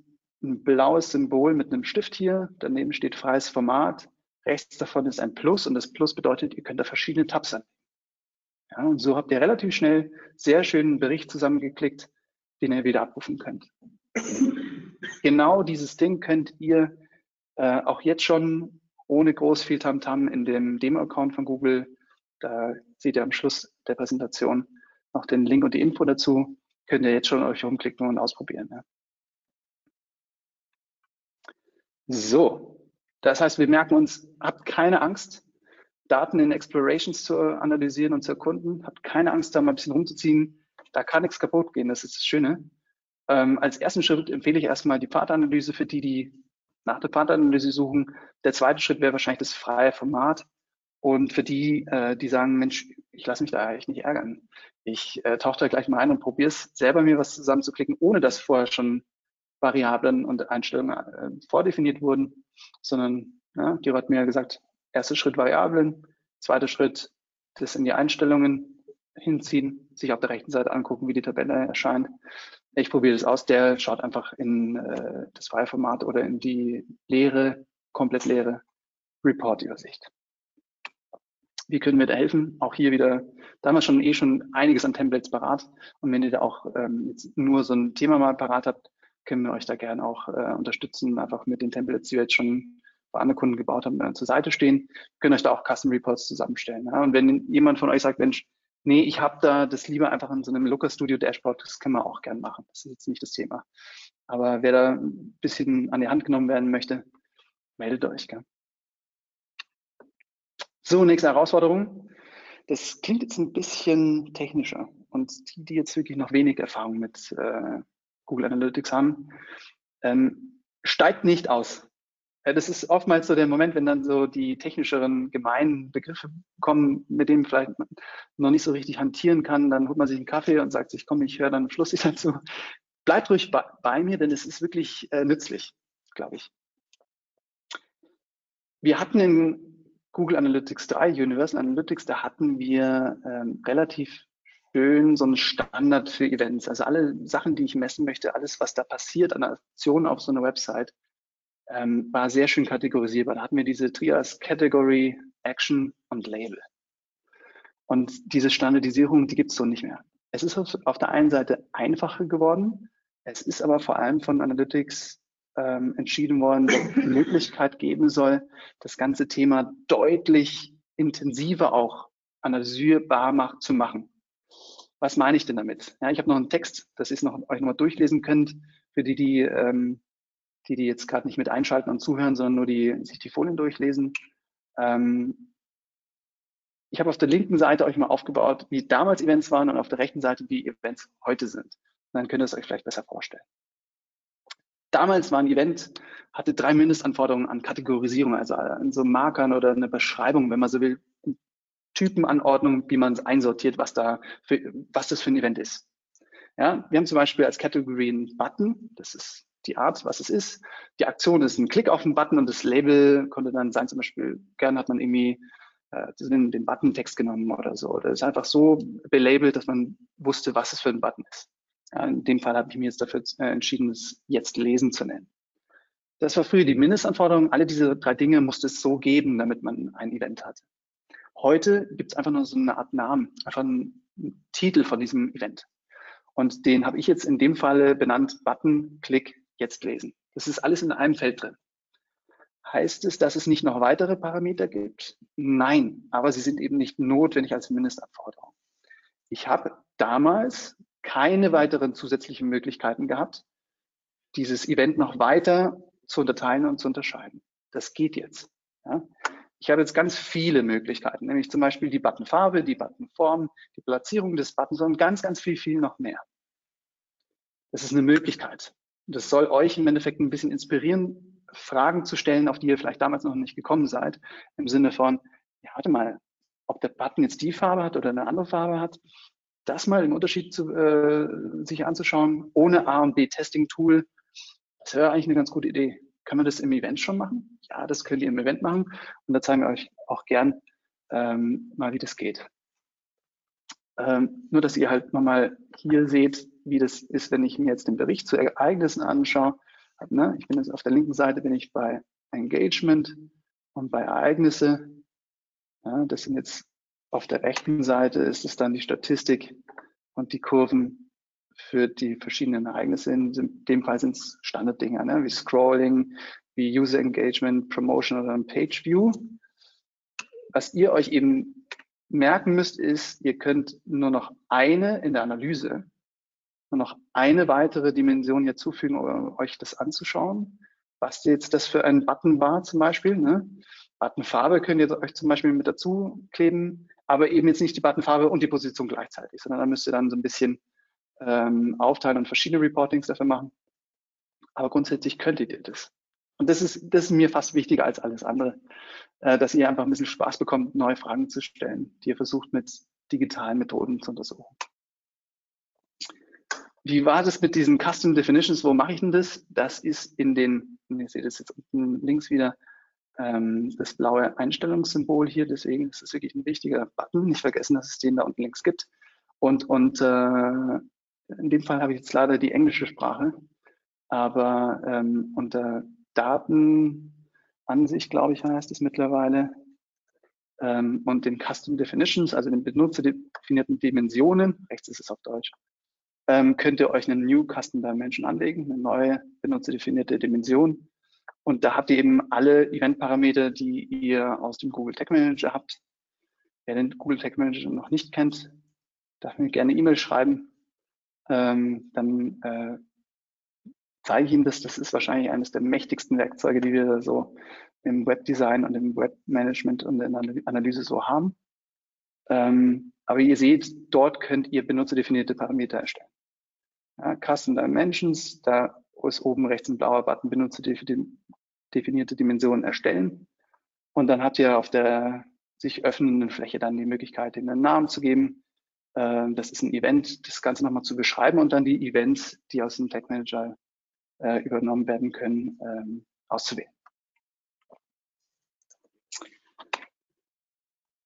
ein blaues Symbol mit einem Stift hier, daneben steht freies Format, rechts davon ist ein Plus und das Plus bedeutet, ihr könnt da verschiedene Tabs anlegen. Ja, und so habt ihr relativ schnell sehr schönen Bericht zusammengeklickt, den ihr wieder abrufen könnt. genau dieses Ding könnt ihr äh, auch jetzt schon ohne groß viel Tamtam -Tam in dem Demo-Account von Google. Da seht ihr am Schluss der Präsentation noch den Link und die Info dazu. Könnt ihr jetzt schon euch rumklicken und ausprobieren. Ja. So, das heißt, wir merken uns, habt keine Angst, Daten in Explorations zu analysieren und zu erkunden. Habt keine Angst, da mal ein bisschen rumzuziehen. Da kann nichts kaputt gehen, das ist das Schöne. Ähm, als ersten Schritt empfehle ich erstmal die Pfadanalyse für die, die nach der Pfadanalyse suchen. Der zweite Schritt wäre wahrscheinlich das freie Format. Und für die, äh, die sagen, Mensch, ich lasse mich da eigentlich nicht ärgern. Ich äh, tauche da gleich mal ein und probiere es, selber mir was zusammenzuklicken, ohne dass vorher schon Variablen und Einstellungen äh, vordefiniert wurden, sondern ja, die hat mir gesagt, erster Schritt Variablen, zweiter Schritt das in die Einstellungen hinziehen, sich auf der rechten Seite angucken, wie die Tabelle erscheint. Ich probiere das aus, der schaut einfach in äh, das File-Format oder in die leere, komplett leere Report-Übersicht. Wie können wir da helfen? Auch hier wieder, da haben wir schon eh schon einiges an Templates parat. Und wenn ihr da auch ähm, jetzt nur so ein Thema mal parat habt, können wir euch da gerne auch äh, unterstützen, einfach mit den Templates, die wir jetzt schon bei anderen Kunden gebaut haben, äh, zur Seite stehen. Wir können euch da auch Custom Reports zusammenstellen. Ja? Und wenn jemand von euch sagt, Mensch, nee, ich habe da das lieber einfach in so einem Looker Studio Dashboard, das können wir auch gerne machen. Das ist jetzt nicht das Thema. Aber wer da ein bisschen an die Hand genommen werden möchte, meldet euch. Gell? So, nächste Herausforderung. Das klingt jetzt ein bisschen technischer. Und die, die jetzt wirklich noch wenig Erfahrung mit äh, Google Analytics haben, ähm, steigt nicht aus. Ja, das ist oftmals so der Moment, wenn dann so die technischeren gemeinen Begriffe kommen, mit denen vielleicht man noch nicht so richtig hantieren kann. Dann holt man sich einen Kaffee und sagt sich, komm, ich höre dann Schluss dazu. Bleibt ruhig bei, bei, mir, denn es ist wirklich äh, nützlich, glaube ich. Wir hatten in Google Analytics 3, Universal Analytics, da hatten wir ähm, relativ schön so ein Standard für Events. Also alle Sachen, die ich messen möchte, alles, was da passiert an Aktionen auf so einer Website, ähm, war sehr schön kategorisierbar. Da hatten wir diese Trias Category, Action und Label. Und diese Standardisierung, die gibt es so nicht mehr. Es ist auf der einen Seite einfacher geworden. Es ist aber vor allem von Analytics ähm, entschieden worden, dass es die Möglichkeit geben soll, das ganze Thema deutlich intensiver auch analysierbar zu machen. Was meine ich denn damit? Ja, ich habe noch einen Text, das ist noch euch nochmal durchlesen könnt, für die, die, ähm, die, die jetzt gerade nicht mit einschalten und zuhören, sondern nur die sich die Folien durchlesen. Ähm, ich habe auf der linken Seite euch mal aufgebaut, wie damals Events waren und auf der rechten Seite, wie Events heute sind. Dann könnt ihr es euch vielleicht besser vorstellen. Damals war ein Event, hatte drei Mindestanforderungen an Kategorisierung, also an so Markern oder eine Beschreibung, wenn man so will, Typenanordnung, wie man es einsortiert, was da für, was das für ein Event ist. Ja, wir haben zum Beispiel als Category einen Button, das ist die Art, was es ist. Die Aktion ist ein Klick auf den Button und das Label konnte dann sein, zum Beispiel, gerne hat man irgendwie äh, den, den Button-Text genommen oder so. Oder ist einfach so belabelt, dass man wusste, was es für ein Button ist. In dem Fall habe ich mir jetzt dafür äh, entschieden, es jetzt lesen zu nennen. Das war früher die Mindestanforderung. Alle diese drei Dinge musste es so geben, damit man ein Event hat. Heute gibt es einfach nur so eine Art Namen, einfach einen Titel von diesem Event. Und den habe ich jetzt in dem Falle benannt Button, Klick, jetzt lesen. Das ist alles in einem Feld drin. Heißt es, dass es nicht noch weitere Parameter gibt? Nein, aber sie sind eben nicht notwendig als Mindestanforderung. Ich habe damals keine weiteren zusätzlichen Möglichkeiten gehabt, dieses Event noch weiter zu unterteilen und zu unterscheiden. Das geht jetzt. Ja. Ich habe jetzt ganz viele Möglichkeiten, nämlich zum Beispiel die Buttonfarbe, die Buttonform, die Platzierung des Buttons und ganz, ganz viel, viel noch mehr. Das ist eine Möglichkeit. Das soll euch im Endeffekt ein bisschen inspirieren, Fragen zu stellen, auf die ihr vielleicht damals noch nicht gekommen seid, im Sinne von, ja, warte mal, ob der Button jetzt die Farbe hat oder eine andere Farbe hat, das mal im Unterschied zu, äh, sich anzuschauen, ohne A und B Testing Tool, das wäre eigentlich eine ganz gute Idee. Können wir das im Event schon machen? Ja, das könnt ihr im Event machen und da zeigen wir euch auch gern ähm, mal, wie das geht. Ähm, nur, dass ihr halt nochmal hier seht, wie das ist, wenn ich mir jetzt den Bericht zu Ereignissen anschaue. Ne? Ich bin jetzt auf der linken Seite, bin ich bei Engagement und bei Ereignisse. Ja, das sind jetzt auf der rechten Seite ist es dann die Statistik und die Kurven für die verschiedenen Ereignisse. In dem Fall sind es Standarddinge, ne? wie Scrolling, wie User Engagement, Promotion oder Page View. Was ihr euch eben merken müsst, ist, ihr könnt nur noch eine in der Analyse, nur noch eine weitere Dimension hier zufügen, um euch das anzuschauen. Was jetzt das für ein Button war zum Beispiel. Ne? Buttonfarbe könnt ihr euch zum Beispiel mit dazu kleben, aber eben jetzt nicht die Buttonfarbe und die Position gleichzeitig, sondern da müsst ihr dann so ein bisschen ähm, aufteilen und verschiedene Reportings dafür machen. Aber grundsätzlich könntet ihr das. Und das ist, das ist mir fast wichtiger als alles andere, äh, dass ihr einfach ein bisschen Spaß bekommt, neue Fragen zu stellen, die ihr versucht mit digitalen Methoden zu untersuchen. Wie war das mit diesen Custom Definitions? Wo mache ich denn das? Das ist in den, ihr seht es jetzt unten links wieder, ähm, das blaue Einstellungssymbol hier. Deswegen ist es wirklich ein wichtiger Button. Nicht vergessen, dass es den da unten links gibt. Und, und äh, in dem Fall habe ich jetzt leider die englische Sprache. Aber ähm, unter Datenansicht, glaube ich, heißt es mittlerweile, ähm, und den Custom Definitions, also den benutzerdefinierten Dimensionen, rechts ist es auf Deutsch, ähm, könnt ihr euch eine New Custom Dimension anlegen, eine neue benutzerdefinierte Dimension. Und da habt ihr eben alle Event-Parameter, die ihr aus dem Google Tag Manager habt. Wer den Google Tag Manager noch nicht kennt, darf mir gerne E-Mail schreiben. Ähm, dann äh, zeige ich Ihnen das. Das ist wahrscheinlich eines der mächtigsten Werkzeuge, die wir so im Webdesign und im Webmanagement und in der Analyse so haben. Ähm, aber ihr seht, dort könnt ihr benutzerdefinierte Parameter erstellen. Ja, Custom Dimensions, da ist oben rechts ein blauer Button, benutzerdefinierte Dimensionen erstellen. Und dann habt ihr auf der sich öffnenden Fläche dann die Möglichkeit, ihnen einen Namen zu geben. Ähm, das ist ein Event, das Ganze nochmal zu beschreiben und dann die Events, die aus dem Tag Manager äh, übernommen werden können, ähm, auszuwählen.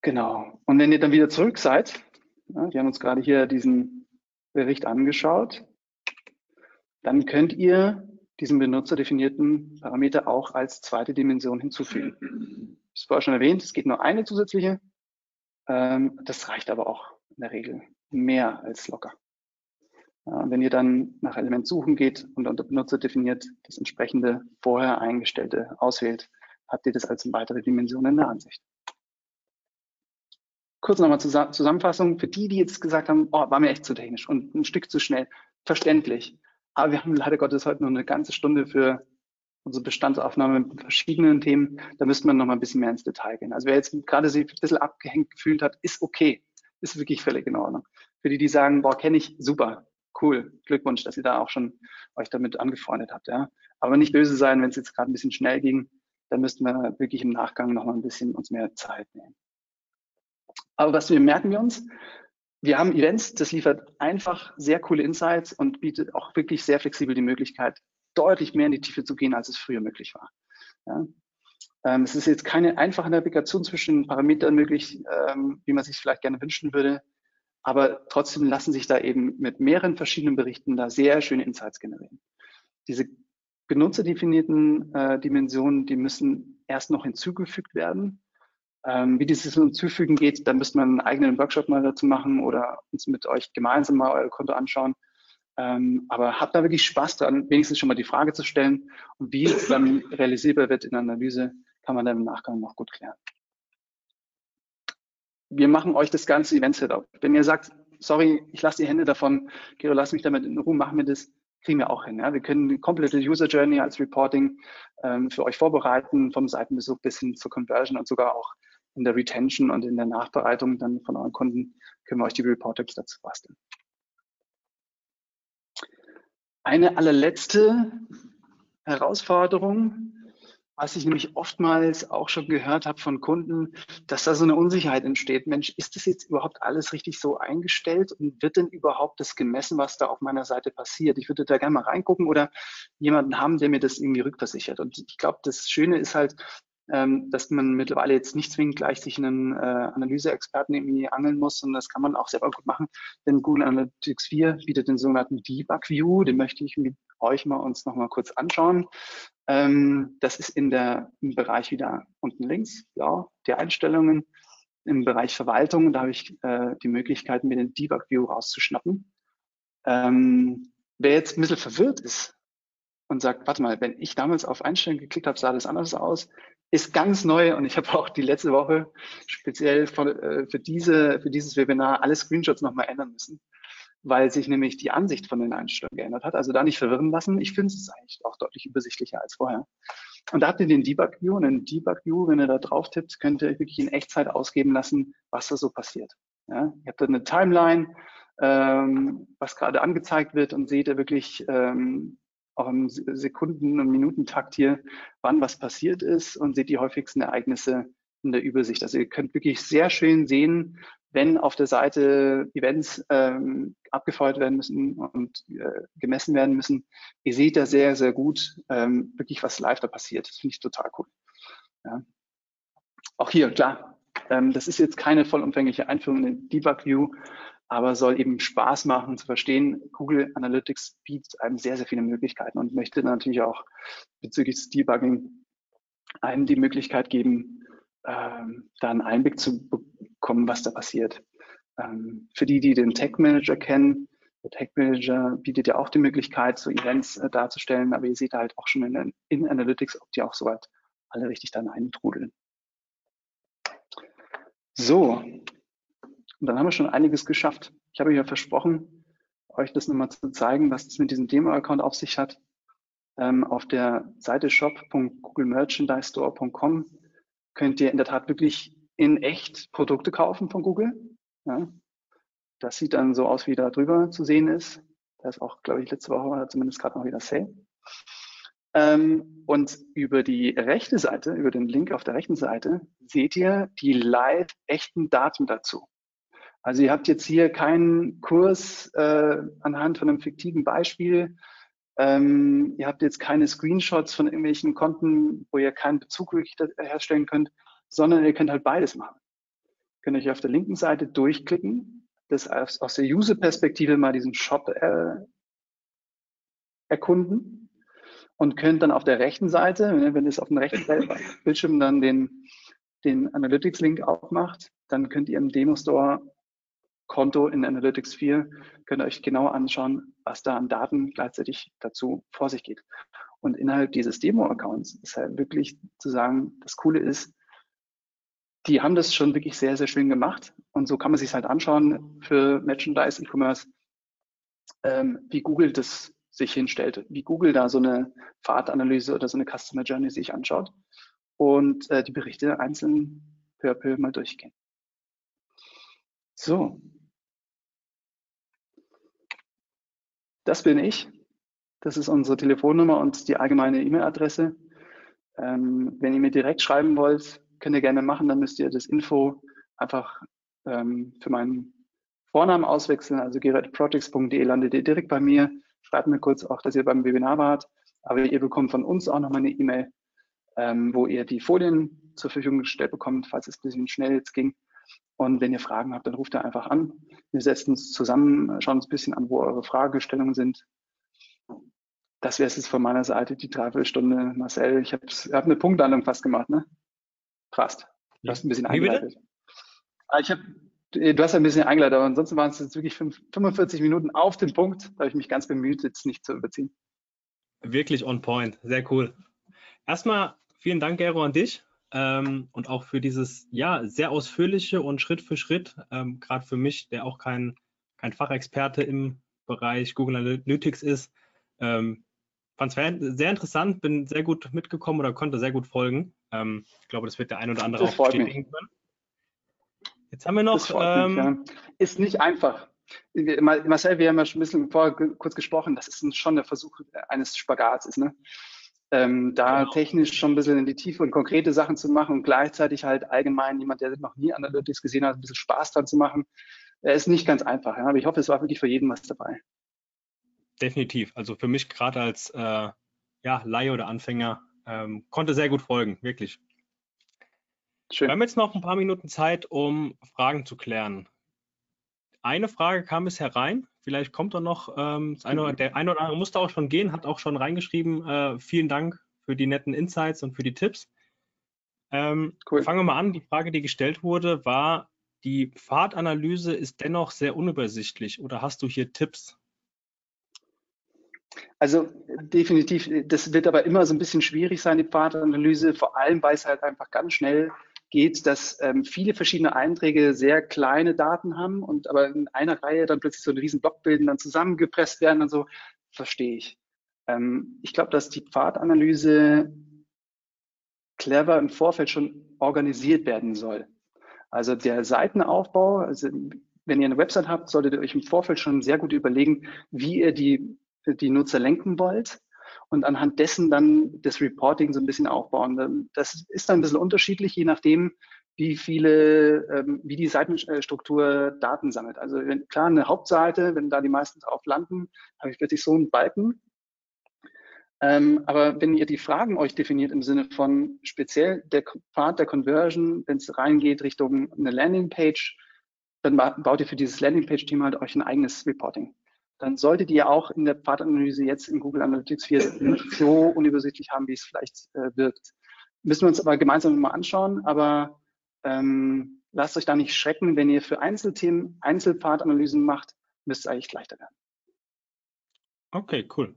Genau. Und wenn ihr dann wieder zurück seid, wir haben uns gerade hier diesen Bericht angeschaut, dann könnt ihr diesen benutzerdefinierten Parameter auch als zweite Dimension hinzufügen. Ich habe vorher schon erwähnt, es geht nur eine zusätzliche. Ähm, das reicht aber auch in der Regel mehr als locker. Ja, wenn ihr dann nach Element suchen geht und unter Benutzer definiert das entsprechende vorher eingestellte auswählt, habt ihr das als weitere Dimension in der Ansicht. Kurz nochmal Zusammenfassung für die, die jetzt gesagt haben, oh, war mir echt zu technisch und ein Stück zu schnell. Verständlich. Aber wir haben leider Gottes heute nur eine ganze Stunde für unsere Bestandsaufnahme mit verschiedenen Themen. Da müsste man noch mal ein bisschen mehr ins Detail gehen. Also wer jetzt gerade sich ein bisschen abgehängt gefühlt hat, ist okay. Ist wirklich völlig in Ordnung. Für die, die sagen, boah, kenne ich, super cool, Glückwunsch, dass ihr da auch schon euch damit angefreundet habt. Ja. Aber nicht böse sein, wenn es jetzt gerade ein bisschen schnell ging, dann müssten wir wirklich im Nachgang noch mal ein bisschen uns mehr Zeit nehmen. Aber was wir merken wir uns? Wir haben Events, das liefert einfach sehr coole Insights und bietet auch wirklich sehr flexibel die Möglichkeit, deutlich mehr in die Tiefe zu gehen, als es früher möglich war. Ja. Ähm, es ist jetzt keine einfache Navigation zwischen Parametern möglich, ähm, wie man sich vielleicht gerne wünschen würde. Aber trotzdem lassen sich da eben mit mehreren verschiedenen Berichten da sehr schöne Insights generieren. Diese benutzerdefinierten äh, Dimensionen, die müssen erst noch hinzugefügt werden. Ähm, wie dieses Hinzufügen geht, da müsste man einen eigenen Workshop mal dazu machen oder uns mit euch gemeinsam mal euer Konto anschauen. Ähm, aber habt da wirklich Spaß dran, wenigstens schon mal die Frage zu stellen. Und wie es dann realisierbar wird in der Analyse, kann man dann im Nachgang noch gut klären wir machen euch das ganze Event-Setup. Wenn ihr sagt, sorry, ich lasse die Hände davon, Gero, lass mich damit in Ruhe, machen wir das, kriegen wir auch hin. Ja? Wir können die komplette User Journey als Reporting ähm, für euch vorbereiten, vom Seitenbesuch bis hin zur Conversion und sogar auch in der Retention und in der Nachbereitung dann von euren Kunden können wir euch die Report-Tipps dazu basteln. Eine allerletzte Herausforderung was ich nämlich oftmals auch schon gehört habe von Kunden, dass da so eine Unsicherheit entsteht. Mensch, ist das jetzt überhaupt alles richtig so eingestellt und wird denn überhaupt das gemessen, was da auf meiner Seite passiert? Ich würde da gerne mal reingucken oder jemanden haben, der mir das irgendwie rückversichert. Und ich glaube, das Schöne ist halt, ähm, dass man mittlerweile jetzt nicht zwingend gleich sich einen äh, Analyseexperten irgendwie angeln muss, und das kann man auch selber gut machen, denn Google Analytics 4 bietet den sogenannten Debug View, den möchte ich mit euch mal uns noch mal kurz anschauen. Ähm, das ist in der, im Bereich wieder unten links, blau, die Einstellungen. Im Bereich Verwaltung, da habe ich äh, die Möglichkeit, mir den Debug View rauszuschnappen. Ähm, wer jetzt ein bisschen verwirrt ist und sagt, warte mal, wenn ich damals auf Einstellungen geklickt habe, sah das anders aus, ist ganz neu und ich habe auch die letzte Woche speziell von, äh, für, diese, für dieses Webinar alle Screenshots nochmal ändern müssen weil sich nämlich die Ansicht von den Einstellungen geändert hat. Also da nicht verwirren lassen. Ich finde es eigentlich auch deutlich übersichtlicher als vorher. Und da habt ihr den Debug View und den Debug View, wenn ihr da drauf tippt, könnt ihr wirklich in Echtzeit ausgeben lassen, was da so passiert. Ja, ihr habt da eine Timeline, ähm, was gerade angezeigt wird und seht ihr wirklich ähm, auch im Sekunden- und Minutentakt hier, wann was passiert ist und seht die häufigsten Ereignisse in der Übersicht. Also ihr könnt wirklich sehr schön sehen, wenn auf der Seite Events ähm, abgefeuert werden müssen und äh, gemessen werden müssen. Ihr seht da sehr, sehr gut ähm, wirklich, was live da passiert. Das finde ich total cool. Ja. Auch hier, klar, ähm, das ist jetzt keine vollumfängliche Einführung in den Debug View, aber soll eben Spaß machen zu verstehen. Google Analytics bietet einem sehr, sehr viele Möglichkeiten und möchte natürlich auch bezüglich des Debugging einem die Möglichkeit geben, ähm, da einen Einblick zu bekommen, was da passiert. Ähm, für die, die den Tech Manager kennen, der Tech Manager bietet ja auch die Möglichkeit, so Events äh, darzustellen, aber ihr seht halt auch schon in, in Analytics, ob die auch soweit alle richtig dann eintrudeln. So, und dann haben wir schon einiges geschafft. Ich habe ja versprochen, euch das nochmal zu zeigen, was es mit diesem Demo-Account auf sich hat. Ähm, auf der Seite shop.googlemerchandisestore.com könnt ihr in der Tat wirklich in echt Produkte kaufen von Google. Ja. Das sieht dann so aus, wie da drüber zu sehen ist. Da ist auch, glaube ich, letzte Woche oder zumindest gerade noch wieder Sale. Ähm, und über die rechte Seite, über den Link auf der rechten Seite, seht ihr die live echten Daten dazu. Also ihr habt jetzt hier keinen Kurs äh, anhand von einem fiktiven Beispiel. Ähm, ihr habt jetzt keine Screenshots von irgendwelchen Konten, wo ihr keinen Bezug wirklich herstellen könnt, sondern ihr könnt halt beides machen. Ihr könnt euch auf der linken Seite durchklicken, das aus, aus der User-Perspektive mal diesen Shop äh, erkunden und könnt dann auf der rechten Seite, wenn, wenn es auf dem rechten Bildschirm dann den, den Analytics-Link aufmacht, dann könnt ihr im Demo-Store Konto in Analytics 4, könnt ihr euch genau anschauen, was da an Daten gleichzeitig dazu vor sich geht. Und innerhalb dieses Demo-Accounts ist halt wirklich zu sagen, das Coole ist, die haben das schon wirklich sehr, sehr schön gemacht. Und so kann man sich halt anschauen für Merchandise E-Commerce, ähm, wie Google das sich hinstellt, wie Google da so eine Fahrtanalyse oder so eine Customer Journey sich anschaut und äh, die Berichte einzeln peu à peu mal durchgehen. So. Das bin ich. Das ist unsere Telefonnummer und die allgemeine E-Mail-Adresse. Ähm, wenn ihr mir direkt schreiben wollt, könnt ihr gerne machen, dann müsst ihr das Info einfach ähm, für meinen Vornamen auswechseln, also geräteprojects.de landet ihr direkt bei mir. Schreibt mir kurz auch, dass ihr beim Webinar wart, aber ihr bekommt von uns auch nochmal eine E-Mail, ähm, wo ihr die Folien zur Verfügung gestellt bekommt, falls es ein bisschen schnell jetzt ging. Und wenn ihr Fragen habt, dann ruft ihr einfach an. Wir setzen uns zusammen, schauen uns ein bisschen an, wo eure Fragestellungen sind. Das wäre es jetzt von meiner Seite, die Dreiviertelstunde. Marcel, ich habe hab eine Punktlandung fast gemacht, ne? Fast. Du hast ein bisschen eingeleitet. Ah, ich hab, du hast ein bisschen eingeleitet, aber ansonsten waren es jetzt wirklich 45 Minuten auf den Punkt. Da habe ich mich ganz bemüht, jetzt nicht zu überziehen. Wirklich on point. Sehr cool. Erstmal vielen Dank, Gero, an dich ähm, und auch für dieses ja sehr ausführliche und Schritt für Schritt, ähm, gerade für mich, der auch kein, kein Fachexperte im Bereich Google Analytics ist. Ähm, Fand es sehr interessant, bin sehr gut mitgekommen oder konnte sehr gut folgen. Ähm, ich glaube, das wird der ein oder andere das auch bestätigen können. Jetzt haben wir noch. Ähm, mich, ja. Ist nicht einfach. Marcel, wir haben ja schon ein bisschen vorher kurz gesprochen, das ist schon der Versuch eines Spagats. Ist, ne? Ähm, da genau. technisch schon ein bisschen in die Tiefe und konkrete Sachen zu machen und gleichzeitig halt allgemein jemand, der noch nie Analytics gesehen hat, ein bisschen Spaß dran zu machen, äh, ist nicht ganz einfach. Ja? Aber ich hoffe, es war wirklich für jeden was dabei. Definitiv. Also für mich gerade als äh, ja, Laie oder Anfänger ähm, konnte sehr gut folgen, wirklich. Schön. Wir haben jetzt noch ein paar Minuten Zeit, um Fragen zu klären. Eine Frage kam bisher rein. Vielleicht kommt da noch ähm, eine, der eine oder andere musste auch schon gehen, hat auch schon reingeschrieben. Äh, vielen Dank für die netten Insights und für die Tipps. Ähm, cool. Fangen wir mal an. Die Frage, die gestellt wurde, war, die Pfadanalyse ist dennoch sehr unübersichtlich. Oder hast du hier Tipps? Also definitiv, das wird aber immer so ein bisschen schwierig sein, die Pfadanalyse, vor allem weil es halt einfach ganz schnell geht, dass ähm, viele verschiedene Einträge sehr kleine Daten haben und aber in einer Reihe dann plötzlich so einen riesen Block bilden, dann zusammengepresst werden und so, verstehe ich. Ähm, ich glaube, dass die Pfadanalyse clever im Vorfeld schon organisiert werden soll. Also der Seitenaufbau, also wenn ihr eine Website habt, solltet ihr euch im Vorfeld schon sehr gut überlegen, wie ihr die, die Nutzer lenken wollt und anhand dessen dann das Reporting so ein bisschen aufbauen. Das ist dann ein bisschen unterschiedlich, je nachdem, wie viele, ähm, wie die Seitenstruktur Daten sammelt. Also wenn, klar, eine Hauptseite, wenn da die meisten drauf landen, habe ich plötzlich so einen Balken. Ähm, aber wenn ihr die Fragen euch definiert im Sinne von speziell der Pfad der Conversion, wenn es reingeht Richtung eine Landingpage, dann baut ihr für dieses Landingpage-Team halt euch ein eigenes Reporting dann solltet ihr auch in der Pfadanalyse jetzt in Google Analytics 4 nicht so unübersichtlich haben, wie es vielleicht äh, wirkt. Müssen wir uns aber gemeinsam mal anschauen, aber ähm, lasst euch da nicht schrecken, wenn ihr für Einzelthemen Einzelpfadanalysen macht, müsste es eigentlich leichter werden. Okay, cool.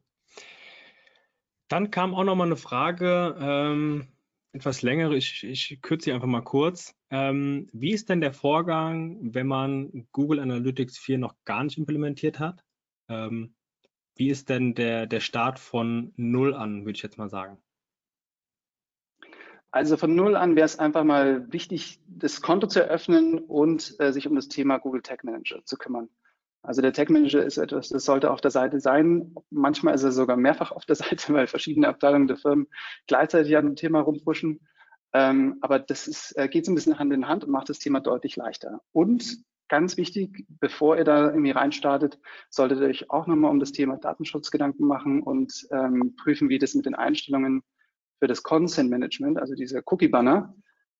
Dann kam auch noch mal eine Frage, ähm, etwas längere, ich, ich kürze sie einfach mal kurz. Ähm, wie ist denn der Vorgang, wenn man Google Analytics 4 noch gar nicht implementiert hat? Ähm, wie ist denn der, der Start von Null an, würde ich jetzt mal sagen? Also von Null an wäre es einfach mal wichtig, das Konto zu eröffnen und äh, sich um das Thema Google Tag Manager zu kümmern. Also der Tag Manager ist etwas, das sollte auf der Seite sein. Manchmal ist er sogar mehrfach auf der Seite, weil verschiedene Abteilungen der Firmen gleichzeitig an dem Thema rumpushen. Ähm, aber das ist, äh, geht so ein bisschen Hand in Hand und macht das Thema deutlich leichter. Und ganz wichtig, bevor ihr da irgendwie reinstartet, solltet ihr euch auch nochmal um das Thema Datenschutz Gedanken machen und ähm, prüfen, wie das mit den Einstellungen für das Consent Management, also dieser Cookie Banner,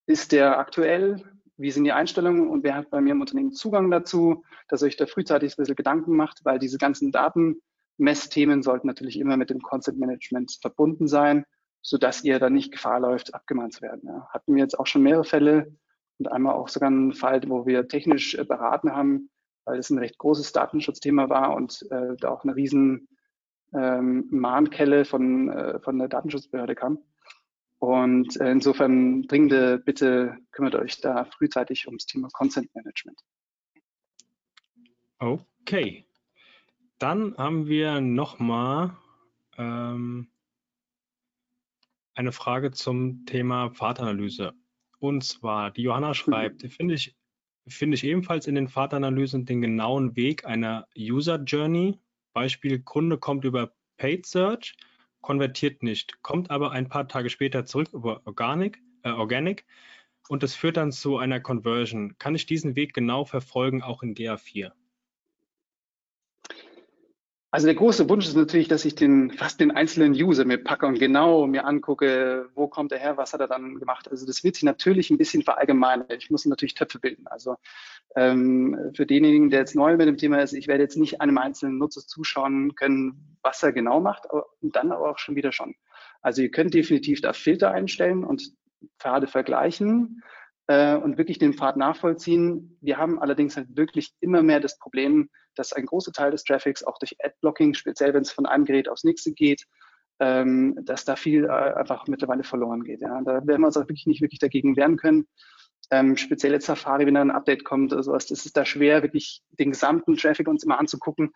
ist der aktuell, wie sind die Einstellungen und wer hat bei mir im Unternehmen Zugang dazu, dass ihr euch da frühzeitig ein bisschen Gedanken macht, weil diese ganzen Datenmessthemen sollten natürlich immer mit dem Consent Management verbunden sein, sodass ihr da nicht Gefahr läuft, abgemahnt zu werden. Ja. Hatten wir jetzt auch schon mehrere Fälle, und einmal auch sogar einen Fall, wo wir technisch äh, beraten haben, weil es ein recht großes Datenschutzthema war und äh, da auch eine riesen ähm, Mahnkelle von, äh, von der Datenschutzbehörde kam. Und äh, insofern dringende Bitte kümmert euch da frühzeitig ums Thema Consent Management. Okay. Dann haben wir nochmal ähm, eine Frage zum Thema Pfadanalyse. Und zwar, die Johanna schreibt, finde ich, finde ich ebenfalls in den Fahrtanalysen den genauen Weg einer User Journey. Beispiel, Kunde kommt über Paid Search, konvertiert nicht, kommt aber ein paar Tage später zurück über Organic, äh, Organic und es führt dann zu einer Conversion. Kann ich diesen Weg genau verfolgen, auch in GA4? Also der große Wunsch ist natürlich, dass ich den fast den einzelnen User mir packe und genau mir angucke, wo kommt er her, was hat er dann gemacht. Also das wird sich natürlich ein bisschen verallgemeinern. Ich muss natürlich Töpfe bilden. Also ähm, für denjenigen, der jetzt neu mit dem Thema ist, ich werde jetzt nicht einem einzelnen Nutzer zuschauen können, was er genau macht, und dann aber auch schon wieder schon. Also ihr könnt definitiv da Filter einstellen und Pfade vergleichen äh, und wirklich den Pfad nachvollziehen. Wir haben allerdings halt wirklich immer mehr das Problem, dass ein großer Teil des Traffics auch durch Adblocking, speziell wenn es von einem Gerät aufs nächste geht, ähm, dass da viel äh, einfach mittlerweile verloren geht. Ja. Da werden wir uns auch wirklich nicht wirklich dagegen wehren können. Ähm, speziell jetzt Safari, wenn da ein Update kommt oder sowas, das ist da schwer, wirklich den gesamten Traffic uns immer anzugucken.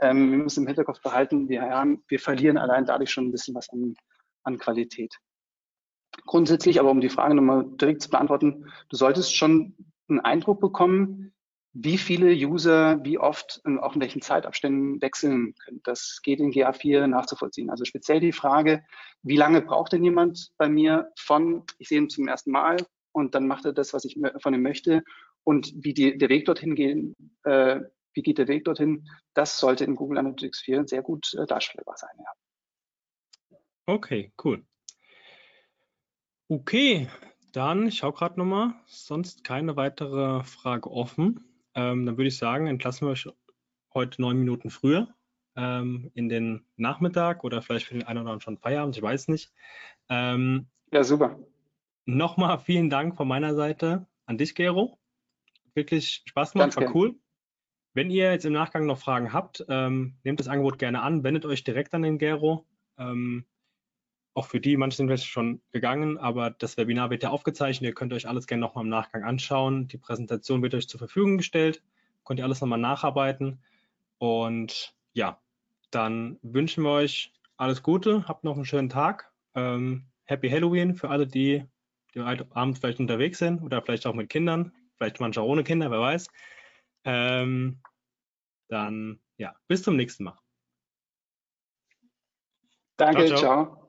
Ähm, wir müssen im Hinterkopf behalten, wir, ja, wir verlieren allein dadurch schon ein bisschen was an, an Qualität. Grundsätzlich, aber um die Frage nochmal direkt zu beantworten, du solltest schon einen Eindruck bekommen, wie viele User wie oft und auch in welchen Zeitabständen wechseln können. Das geht in GA4 nachzuvollziehen. Also speziell die Frage, wie lange braucht denn jemand bei mir von, ich sehe ihn zum ersten Mal und dann macht er das, was ich von ihm möchte und wie die, der Weg dorthin gehen, äh, wie geht der Weg dorthin, das sollte in Google Analytics 4 sehr gut äh, darstellbar sein. Ja. Okay, cool. Okay, dann, ich schaue gerade nochmal, sonst keine weitere Frage offen. Ähm, dann würde ich sagen, entlassen wir euch heute neun Minuten früher ähm, in den Nachmittag oder vielleicht für den einen oder anderen schon Feierabend, ich weiß nicht. Ähm, ja, super. Nochmal vielen Dank von meiner Seite an dich, Gero. Wirklich Spaß gemacht, war cool. Wenn ihr jetzt im Nachgang noch Fragen habt, ähm, nehmt das Angebot gerne an, wendet euch direkt an den Gero. Ähm, auch für die, manche sind vielleicht schon gegangen, aber das Webinar wird ja aufgezeichnet. Ihr könnt euch alles gerne nochmal im Nachgang anschauen. Die Präsentation wird euch zur Verfügung gestellt. Könnt ihr alles nochmal nacharbeiten. Und ja, dann wünschen wir euch alles Gute. Habt noch einen schönen Tag. Ähm, Happy Halloween für alle, die, die heute Abend vielleicht unterwegs sind oder vielleicht auch mit Kindern. Vielleicht manche auch ohne Kinder, wer weiß. Ähm, dann ja, bis zum nächsten Mal. Danke, ciao. ciao.